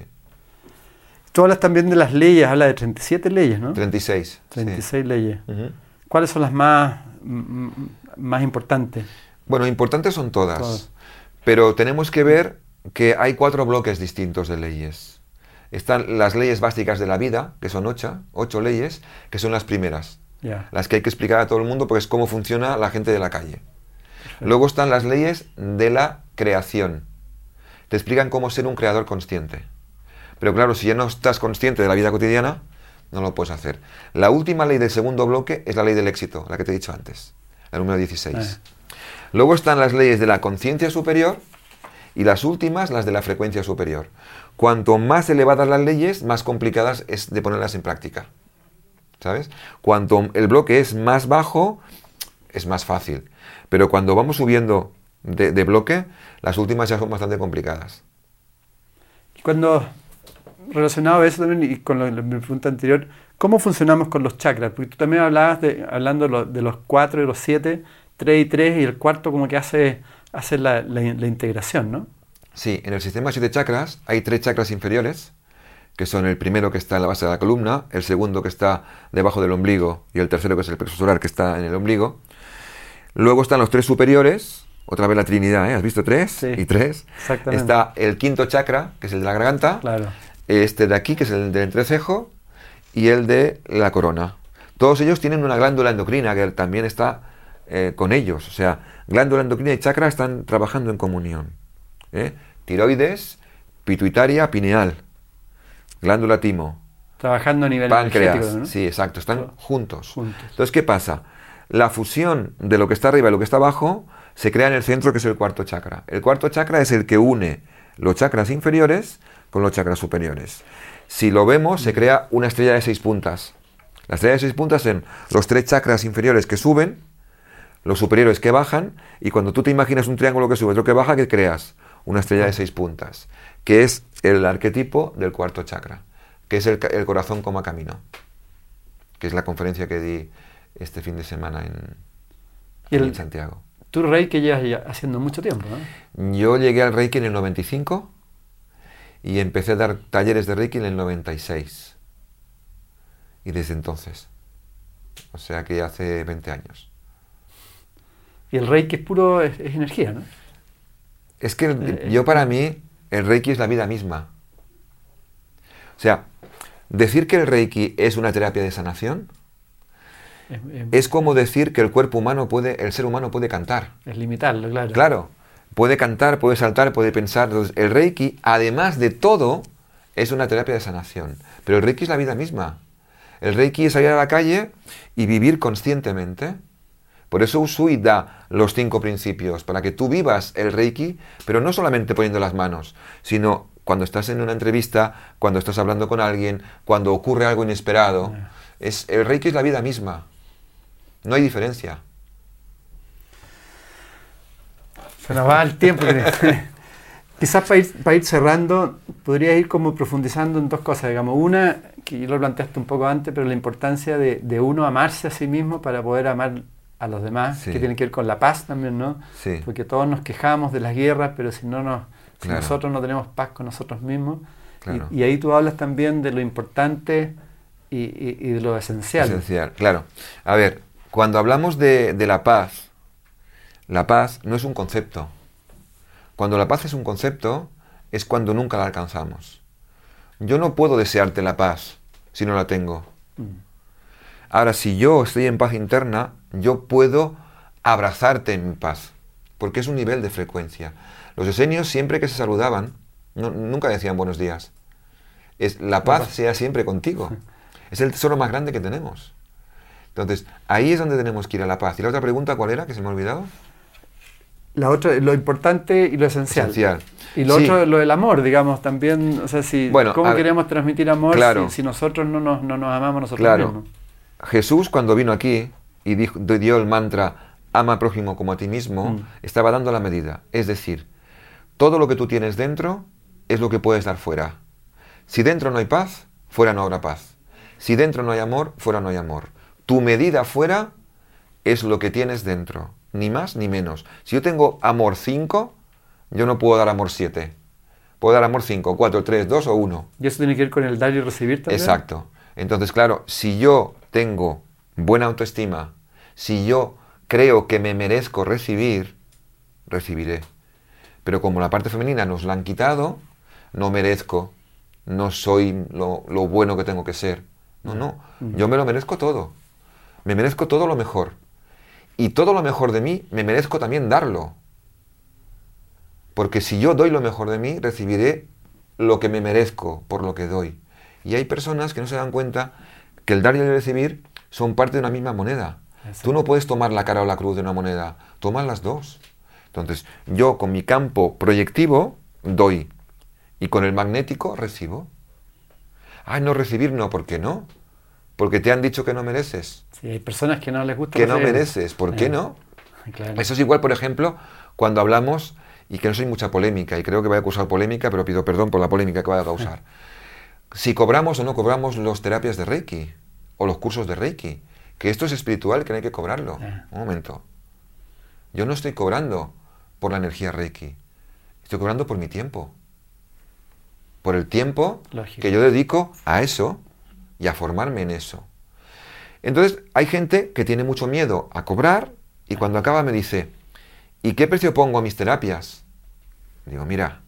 Tú hablas también de las leyes, habla de 37 leyes, ¿no? 36. 36 leyes. ¿Cuáles son las más, más importantes? Bueno, importantes son todas, pero tenemos que ver que hay cuatro bloques distintos de leyes. Están las leyes básicas de la vida, que son ocho, ocho leyes, que son las primeras. Las que hay que explicar a todo el mundo porque es cómo funciona la gente de la calle. Luego están las leyes de la creación. Te explican cómo ser un creador consciente. Pero claro, si ya no estás consciente de la vida cotidiana, no lo puedes hacer. La última ley del segundo bloque es la ley del éxito, la que te he dicho antes, la número 16. Ah. Luego están las leyes de la conciencia superior y las últimas, las de la frecuencia superior. Cuanto más elevadas las leyes, más complicadas es de ponerlas en práctica. ¿Sabes? Cuanto el bloque es más bajo, es más fácil. Pero cuando vamos subiendo de, bloque, las últimas ya son bastante complicadas. Cuando, relacionado a eso también y con la, pregunta anterior, ¿cómo funcionamos con los chakras? Porque tú también hablabas de, hablando de los cuatro y los siete, tres y tres, y el cuarto como que hace, hace la, la integración, ¿no? Sí, en el sistema siete chakras hay tres chakras inferiores, que son el primero que está en la base de la columna, el segundo que está debajo del ombligo y el tercero que es el plexo solar que está en el ombligo. Luego están los tres superiores, otra vez la Trinidad, ¿eh? ¿Has visto tres? Sí, y tres. Exactamente. Está el quinto chakra, que es el de la garganta. Claro. Este de aquí, que es el del entrecejo, y el de la corona. Todos ellos tienen una glándula endocrina que también está eh, con ellos. O sea, glándula endocrina y chakra están trabajando en comunión. ¿eh? Tiroides, pituitaria, pineal, glándula timo. Trabajando a nivel páncreas. Sí, exacto, están juntos. Entonces, ¿qué pasa? La fusión de lo que está arriba y lo que está abajo se crea en el centro, que es el cuarto chakra. El cuarto chakra es el que une los chakras inferiores con los chakras superiores. Si lo vemos, se crea una estrella de seis puntas. La estrella de seis puntas son los tres chakras inferiores que suben, los superiores que bajan, y cuando tú te imaginas un triángulo que sube, otro que baja, ¿qué creas? Una estrella de seis puntas, que es el arquetipo del cuarto chakra, que es el, corazón como camino, que es la conferencia que di este fin de semana en, en Santiago. Tú Reiki llevas haciendo mucho tiempo, ¿no? Yo llegué al Reiki en el 95 y empecé a dar talleres de Reiki en el 96. Y desde entonces. O sea que hace 20 años. Y el Reiki es puro, es, energía, ¿no? Es que eh, yo para mí, el Reiki es la vida misma. O sea, decir que el Reiki es una terapia de sanación es, como decir que el cuerpo humano puede, el ser humano puede cantar. Es limitarlo, claro. Claro, puede cantar, puede saltar, puede pensar. Entonces, el Reiki, además de todo, es una terapia de sanación. Pero el Reiki es la vida misma. El Reiki es salir a la calle y vivir conscientemente. Por eso Usui da los cinco principios, para que tú vivas el Reiki, pero no solamente poniendo las manos, sino cuando estás en una entrevista, cuando estás hablando con alguien, cuando ocurre algo inesperado. Es, el Reiki es la vida misma. No hay diferencia. Se nos va el tiempo. Quizás para ir, para ir cerrando, podría ir como profundizando en dos cosas. Digamos, una, que yo lo planteaste un poco antes, pero la importancia de, de uno amarse a sí mismo para poder amar a los demás, que tiene que ver con la paz también, ¿no? Sí. Porque todos nos quejamos de las guerras, pero si no nos, si nosotros no tenemos paz con nosotros mismos. Y, ahí tú hablas también de lo importante y, y, de lo esencial. Esencial, claro. A ver, cuando hablamos de, la paz, la paz no es un concepto. Cuando la paz es un concepto, es cuando nunca la alcanzamos. Yo no puedo desearte la paz si no la tengo. Mm. Ahora, si yo estoy en paz interna, yo puedo abrazarte en mi paz, porque es un nivel de frecuencia. Los esenios siempre que se saludaban, nunca decían buenos días. Es la paz sea siempre contigo. Es el tesoro más grande que tenemos. Entonces, ahí es donde tenemos que ir a la paz. ¿Y la otra pregunta cuál era, que se me ha olvidado? La otra, lo importante y lo esencial. esencial. Y lo otro, lo del amor, digamos, también, o sea, si, ¿cómo queremos transmitir amor si, nosotros no nos, no nos amamos nosotros claro. mismos? Jesús cuando vino aquí y dijo, dio el mantra, ama al prójimo como a ti mismo, mm. estaba dando la medida. Es decir, todo lo que tú tienes dentro es lo que puedes dar fuera. Si dentro no hay paz, fuera no habrá paz. Si dentro no hay amor, fuera no hay amor. Tu medida fuera es lo que tienes dentro, ni más ni menos. Si yo tengo amor 5, yo no puedo dar amor 7, Puedo dar amor 5, 4, 3, 2 o 1. ¿Y eso tiene que ver con el dar y recibir también? Exacto. Entonces, claro, si yo tengo buena autoestima, si yo creo que me merezco recibir, recibiré. Pero como la parte femenina nos la han quitado, no merezco, no soy lo, lo bueno que tengo que ser. No, no, Mm. yo me lo merezco todo. Me merezco todo lo mejor. Y todo lo mejor de mí, me merezco también darlo. Porque si yo doy lo mejor de mí, recibiré lo que me merezco por lo que doy. Y hay personas que no se dan cuenta que el dar y el recibir son parte de una misma moneda. Tú no puedes tomar la cara o la cruz de una moneda, tomas las dos. Entonces, yo con mi campo proyectivo doy y con el magnético recibo. Ay, no recibir no, ¿por qué no? Porque te han dicho que no mereces. Sí, hay personas que no les gusta Que no mereces, ¿por qué Eh, no? Claro. Eso es igual, por ejemplo, cuando hablamos, y que no soy mucha polémica, y creo que voy a causar polémica, pero pido perdón por la polémica que vaya a causar. Si cobramos o no cobramos las terapias de Reiki, o los cursos de Reiki, que esto es espiritual, que no hay que cobrarlo. Ah. Un momento. Yo no estoy cobrando por la energía Reiki, estoy cobrando por mi tiempo. Por el tiempo Lógico. que yo dedico a eso y a formarme en eso. Entonces, hay gente que tiene mucho miedo a cobrar y cuando acaba me dice, ¿y qué precio pongo a mis terapias? Digo, mira,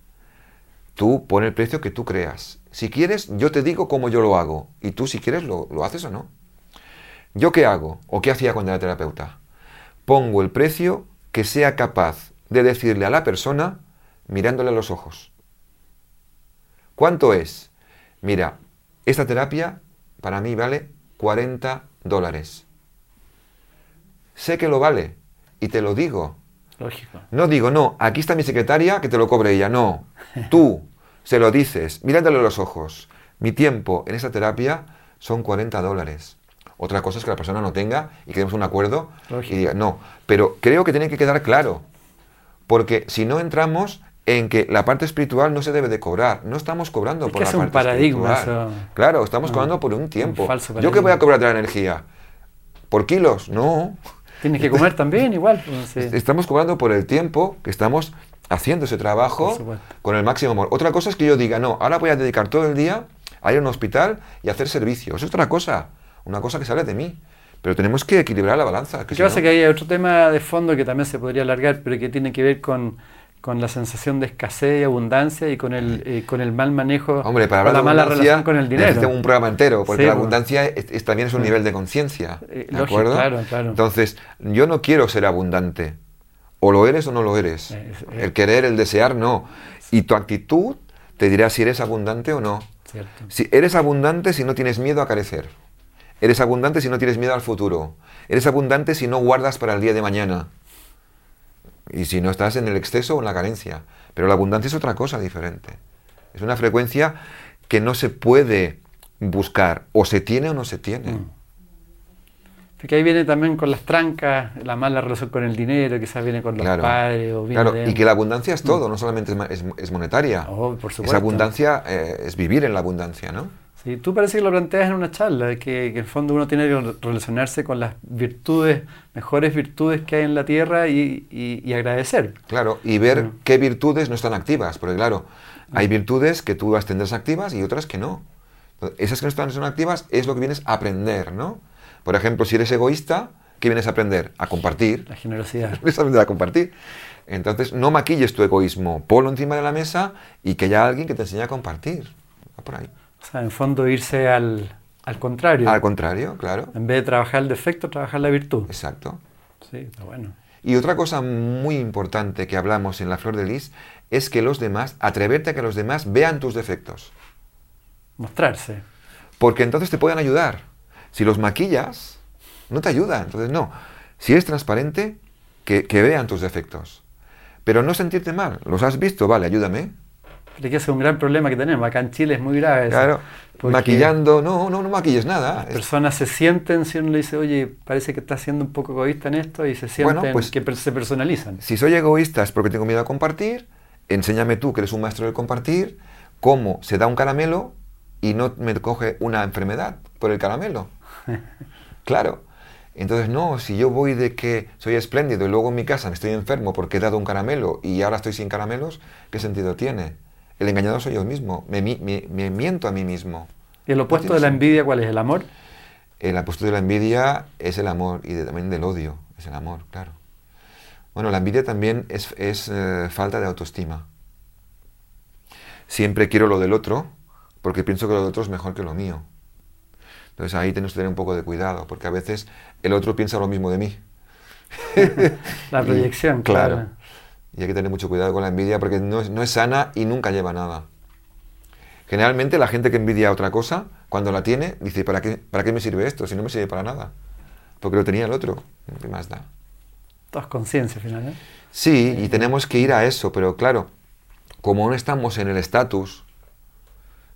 tú pon el precio que tú creas. Si quieres, yo te digo cómo yo lo hago y tú si quieres lo, lo haces o no. ¿Yo qué hago? ¿O qué hacía cuando era terapeuta? Pongo el precio que sea capaz de decirle a la persona mirándole a los ojos. ¿Cuánto es? Mira, esta terapia para mí vale 40 dólares. Sé que lo vale y te lo digo. Lógico. No digo, no, aquí está mi secretaria, que te lo cobre ella. No, tú se lo dices, mirándole los ojos. Mi tiempo en esta terapia son 40 dólares. Otra cosa es que la persona no tenga y quedemos un acuerdo Lógico. y diga, no. Pero creo que tiene que quedar claro. Porque si no entramos en que la parte espiritual no se debe de cobrar. No estamos cobrando Es por que la es un parte paradigma espiritual. eso. Claro, estamos Ah, cobrando por un tiempo. falso ¿Yo qué voy paradigma. a cobrar de la energía? ¿Por kilos? No. Tienes que comer también igual. pues, sí. Estamos cobrando por el tiempo que estamos haciendo ese trabajo con el máximo amor. Otra cosa es que yo diga, no, ahora voy a dedicar todo el día a ir a un hospital y hacer servicio. Eso es otra cosa, una cosa que sale de mí. Pero tenemos que equilibrar la balanza. Que Lo si no- que hay otro tema de fondo que también se podría alargar, pero que tiene que ver con, con la sensación de escasez y abundancia y con el, eh, con el mal manejo, Hombre, para con hablar la de mala relación con el dinero. necesito un programa entero, porque Sí, la pues. abundancia es- es- también es un nivel de conciencia. Eh, ¿De acuerdo? claro, claro. Entonces, yo no quiero ser abundante. O lo eres o no lo eres. Eh, El querer, el desear, no. Y tu actitud te dirá si eres abundante o no. Cierto. Si eres abundante si no tienes miedo a carecer. Eres abundante si no tienes miedo al futuro. Eres abundante si no guardas para el día de mañana. Y si no estás en el exceso o en la carencia. Pero la abundancia es otra cosa diferente. Es una frecuencia que no se puede buscar. O se tiene o no se tiene. Mm. Porque ahí viene también con las trancas, la mala relación con el dinero, quizás viene con los Claro. padres o viene Claro, de- y que la abundancia es todo, no solamente es, es- es monetaria. Oh, por supuesto. Esa abundancia eh, es vivir en la abundancia, ¿no? Sí, tú parece que lo planteas en una charla, que, que en el fondo uno tiene que relacionarse con las virtudes, mejores virtudes que hay en la tierra y, y- y agradecer. Claro, y ver qué virtudes no están activas, porque claro, hay virtudes que tú las tendrás activas y otras que no. Entonces, Esas que no están son activas es lo que vienes a aprender, ¿no? Por ejemplo, si eres egoísta, ¿qué vienes a aprender? A compartir. La generosidad. Vienes a aprender a compartir. Entonces, no maquilles tu egoísmo, ponlo encima de la mesa y que haya alguien que te enseñe a compartir. Va por ahí. O sea, en fondo irse al, al contrario. Al contrario, claro. En vez de trabajar el defecto, trabajar la virtud. Exacto. Sí, está bueno. Y otra cosa muy importante que hablamos en la Flor de Lis es que los demás, atreverte a que los demás vean tus defectos. Mostrarse. Porque entonces te pueden ayudar. Si los maquillas, no te ayuda. Entonces, no. Si eres transparente, que, que vean tus defectos. Pero no sentirte mal. Los has visto, vale, ayúdame. Que es un gran problema que tenemos. Acá en Chile es muy grave. eso. Claro. Porque Maquillando, no, no, no maquilles nada. Las personas se sienten, si uno le dice, oye, parece que estás siendo un poco egoísta en esto, y se sienten Bueno, pues- que se personalizan. Si soy egoísta es porque tengo miedo a compartir, enséñame tú que eres un maestro del compartir, cómo se da un caramelo y no me coge una enfermedad por el caramelo. Claro. Entonces, no, si yo voy de que soy espléndido y luego en mi casa me estoy enfermo porque he dado un caramelo y ahora estoy sin caramelos, ¿qué sentido tiene? El engañado soy yo mismo, me, me, miento a mí mismo. ¿Y el opuesto de la envidia cuál es? ¿El amor? El opuesto de la envidia es el amor y también del odio, es el amor, claro. Bueno, la envidia también es, eh, falta de autoestima. Siempre quiero lo del otro porque pienso que lo del otro es mejor que lo mío. Entonces ahí tenemos que tener un poco de cuidado, porque a veces el otro piensa lo mismo de mí. la proyección, claro. Y hay que tener mucho cuidado con la envidia porque no es, no es sana y nunca lleva nada. Generalmente la gente que envidia otra cosa, cuando la tiene, dice, ¿para qué, ¿para qué me sirve esto? Si no me sirve para nada. Porque lo tenía el otro. ¿Qué más da? Todo es conciencia, final, Sí, y tenemos que ir a eso, pero claro, como no estamos en el estatus,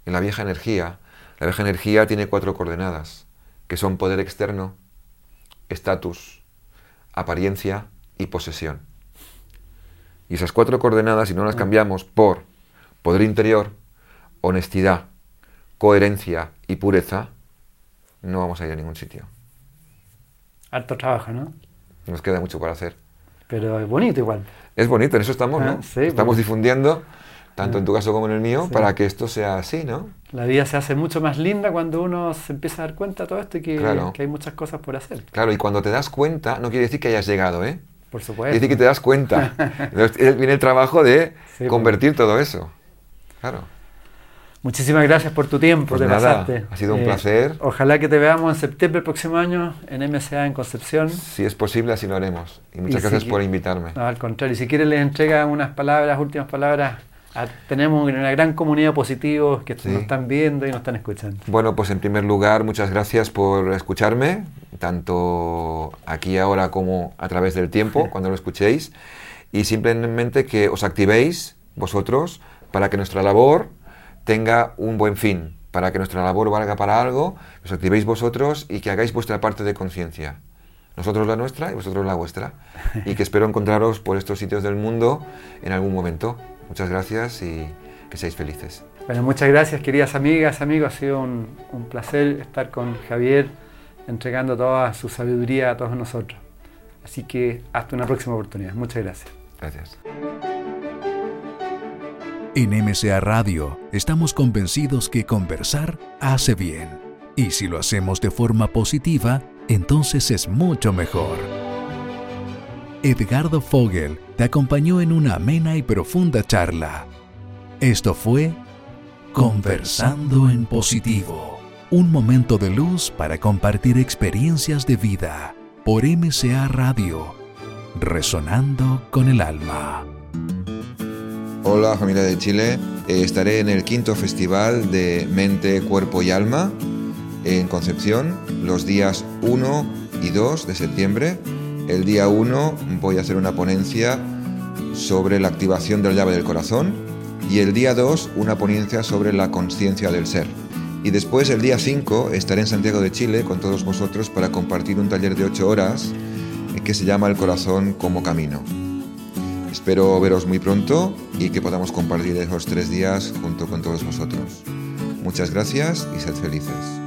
en la vieja energía, la vieja energía tiene cuatro coordenadas, que son poder externo, estatus, apariencia y posesión. Y esas cuatro coordenadas, si no las cambiamos por poder interior, honestidad, coherencia y pureza, no vamos a ir a ningún sitio. Harto trabajo, ¿no? Nos queda mucho por hacer. Pero es bonito igual. Es bonito, en eso estamos, ¿no? Ah, estamos difundiendo tanto en tu caso como en el mío, para que esto sea así, ¿no? La vida se hace mucho más linda cuando uno se empieza a dar cuenta de todo esto y que, hay muchas cosas por hacer. Claro, y cuando te das cuenta, no quiere decir que hayas llegado, ¿eh? Por supuesto. Quiere decir que te das cuenta. Entonces, viene el trabajo de pues. convertir todo eso. Claro. Muchísimas gracias por tu tiempo, pues nada, Ha sido un eh, placer. Ojalá que te veamos en septiembre del próximo año en MSA en Concepción. Si es posible, así lo haremos. Y muchas gracias por invitarme. No, al contrario. Y si quieres, les entrega unas palabras, últimas palabras Ah, tenemos una gran comunidad de positivos que nos están viendo y nos están escuchando. Bueno, pues en primer lugar, muchas gracias por escucharme, tanto aquí ahora como a través del tiempo, cuando lo escuchéis, y simplemente que os activéis vosotros para que nuestra labor tenga un buen fin, para que nuestra labor valga para algo, os activéis vosotros y que hagáis vuestra parte de conciencia. Nosotros la nuestra y vosotros la vuestra. Y que espero encontraros por estos sitios del mundo en algún momento. Muchas gracias y que seáis felices. Bueno, muchas gracias queridas amigas, amigos. Ha sido un, placer estar con Javier entregando toda su sabiduría a todos nosotros. Así que hasta una próxima oportunidad. Muchas gracias. Gracias. En MCA Radio estamos convencidos que conversar hace bien. Y si lo hacemos de forma positiva, entonces es mucho mejor. Edgardo Fogel te acompañó en una amena y profunda charla. Esto fue Conversando en Positivo, un momento de luz para compartir experiencias de vida por MCA Radio, resonando con el alma. Hola familia de Chile, eh, estaré en el quinto festival de Mente, Cuerpo y Alma en Concepción los días 1 y 2 de septiembre el día 1 voy a hacer una ponencia sobre la activación de la llave del corazón y el día 2 una ponencia sobre la conciencia del ser. Y después el día 5 estaré en Santiago de Chile con todos vosotros para compartir un taller de 8 horas que se llama El corazón como camino. Espero veros muy pronto y que podamos compartir esos tres días junto con todos vosotros. Muchas gracias y sed felices.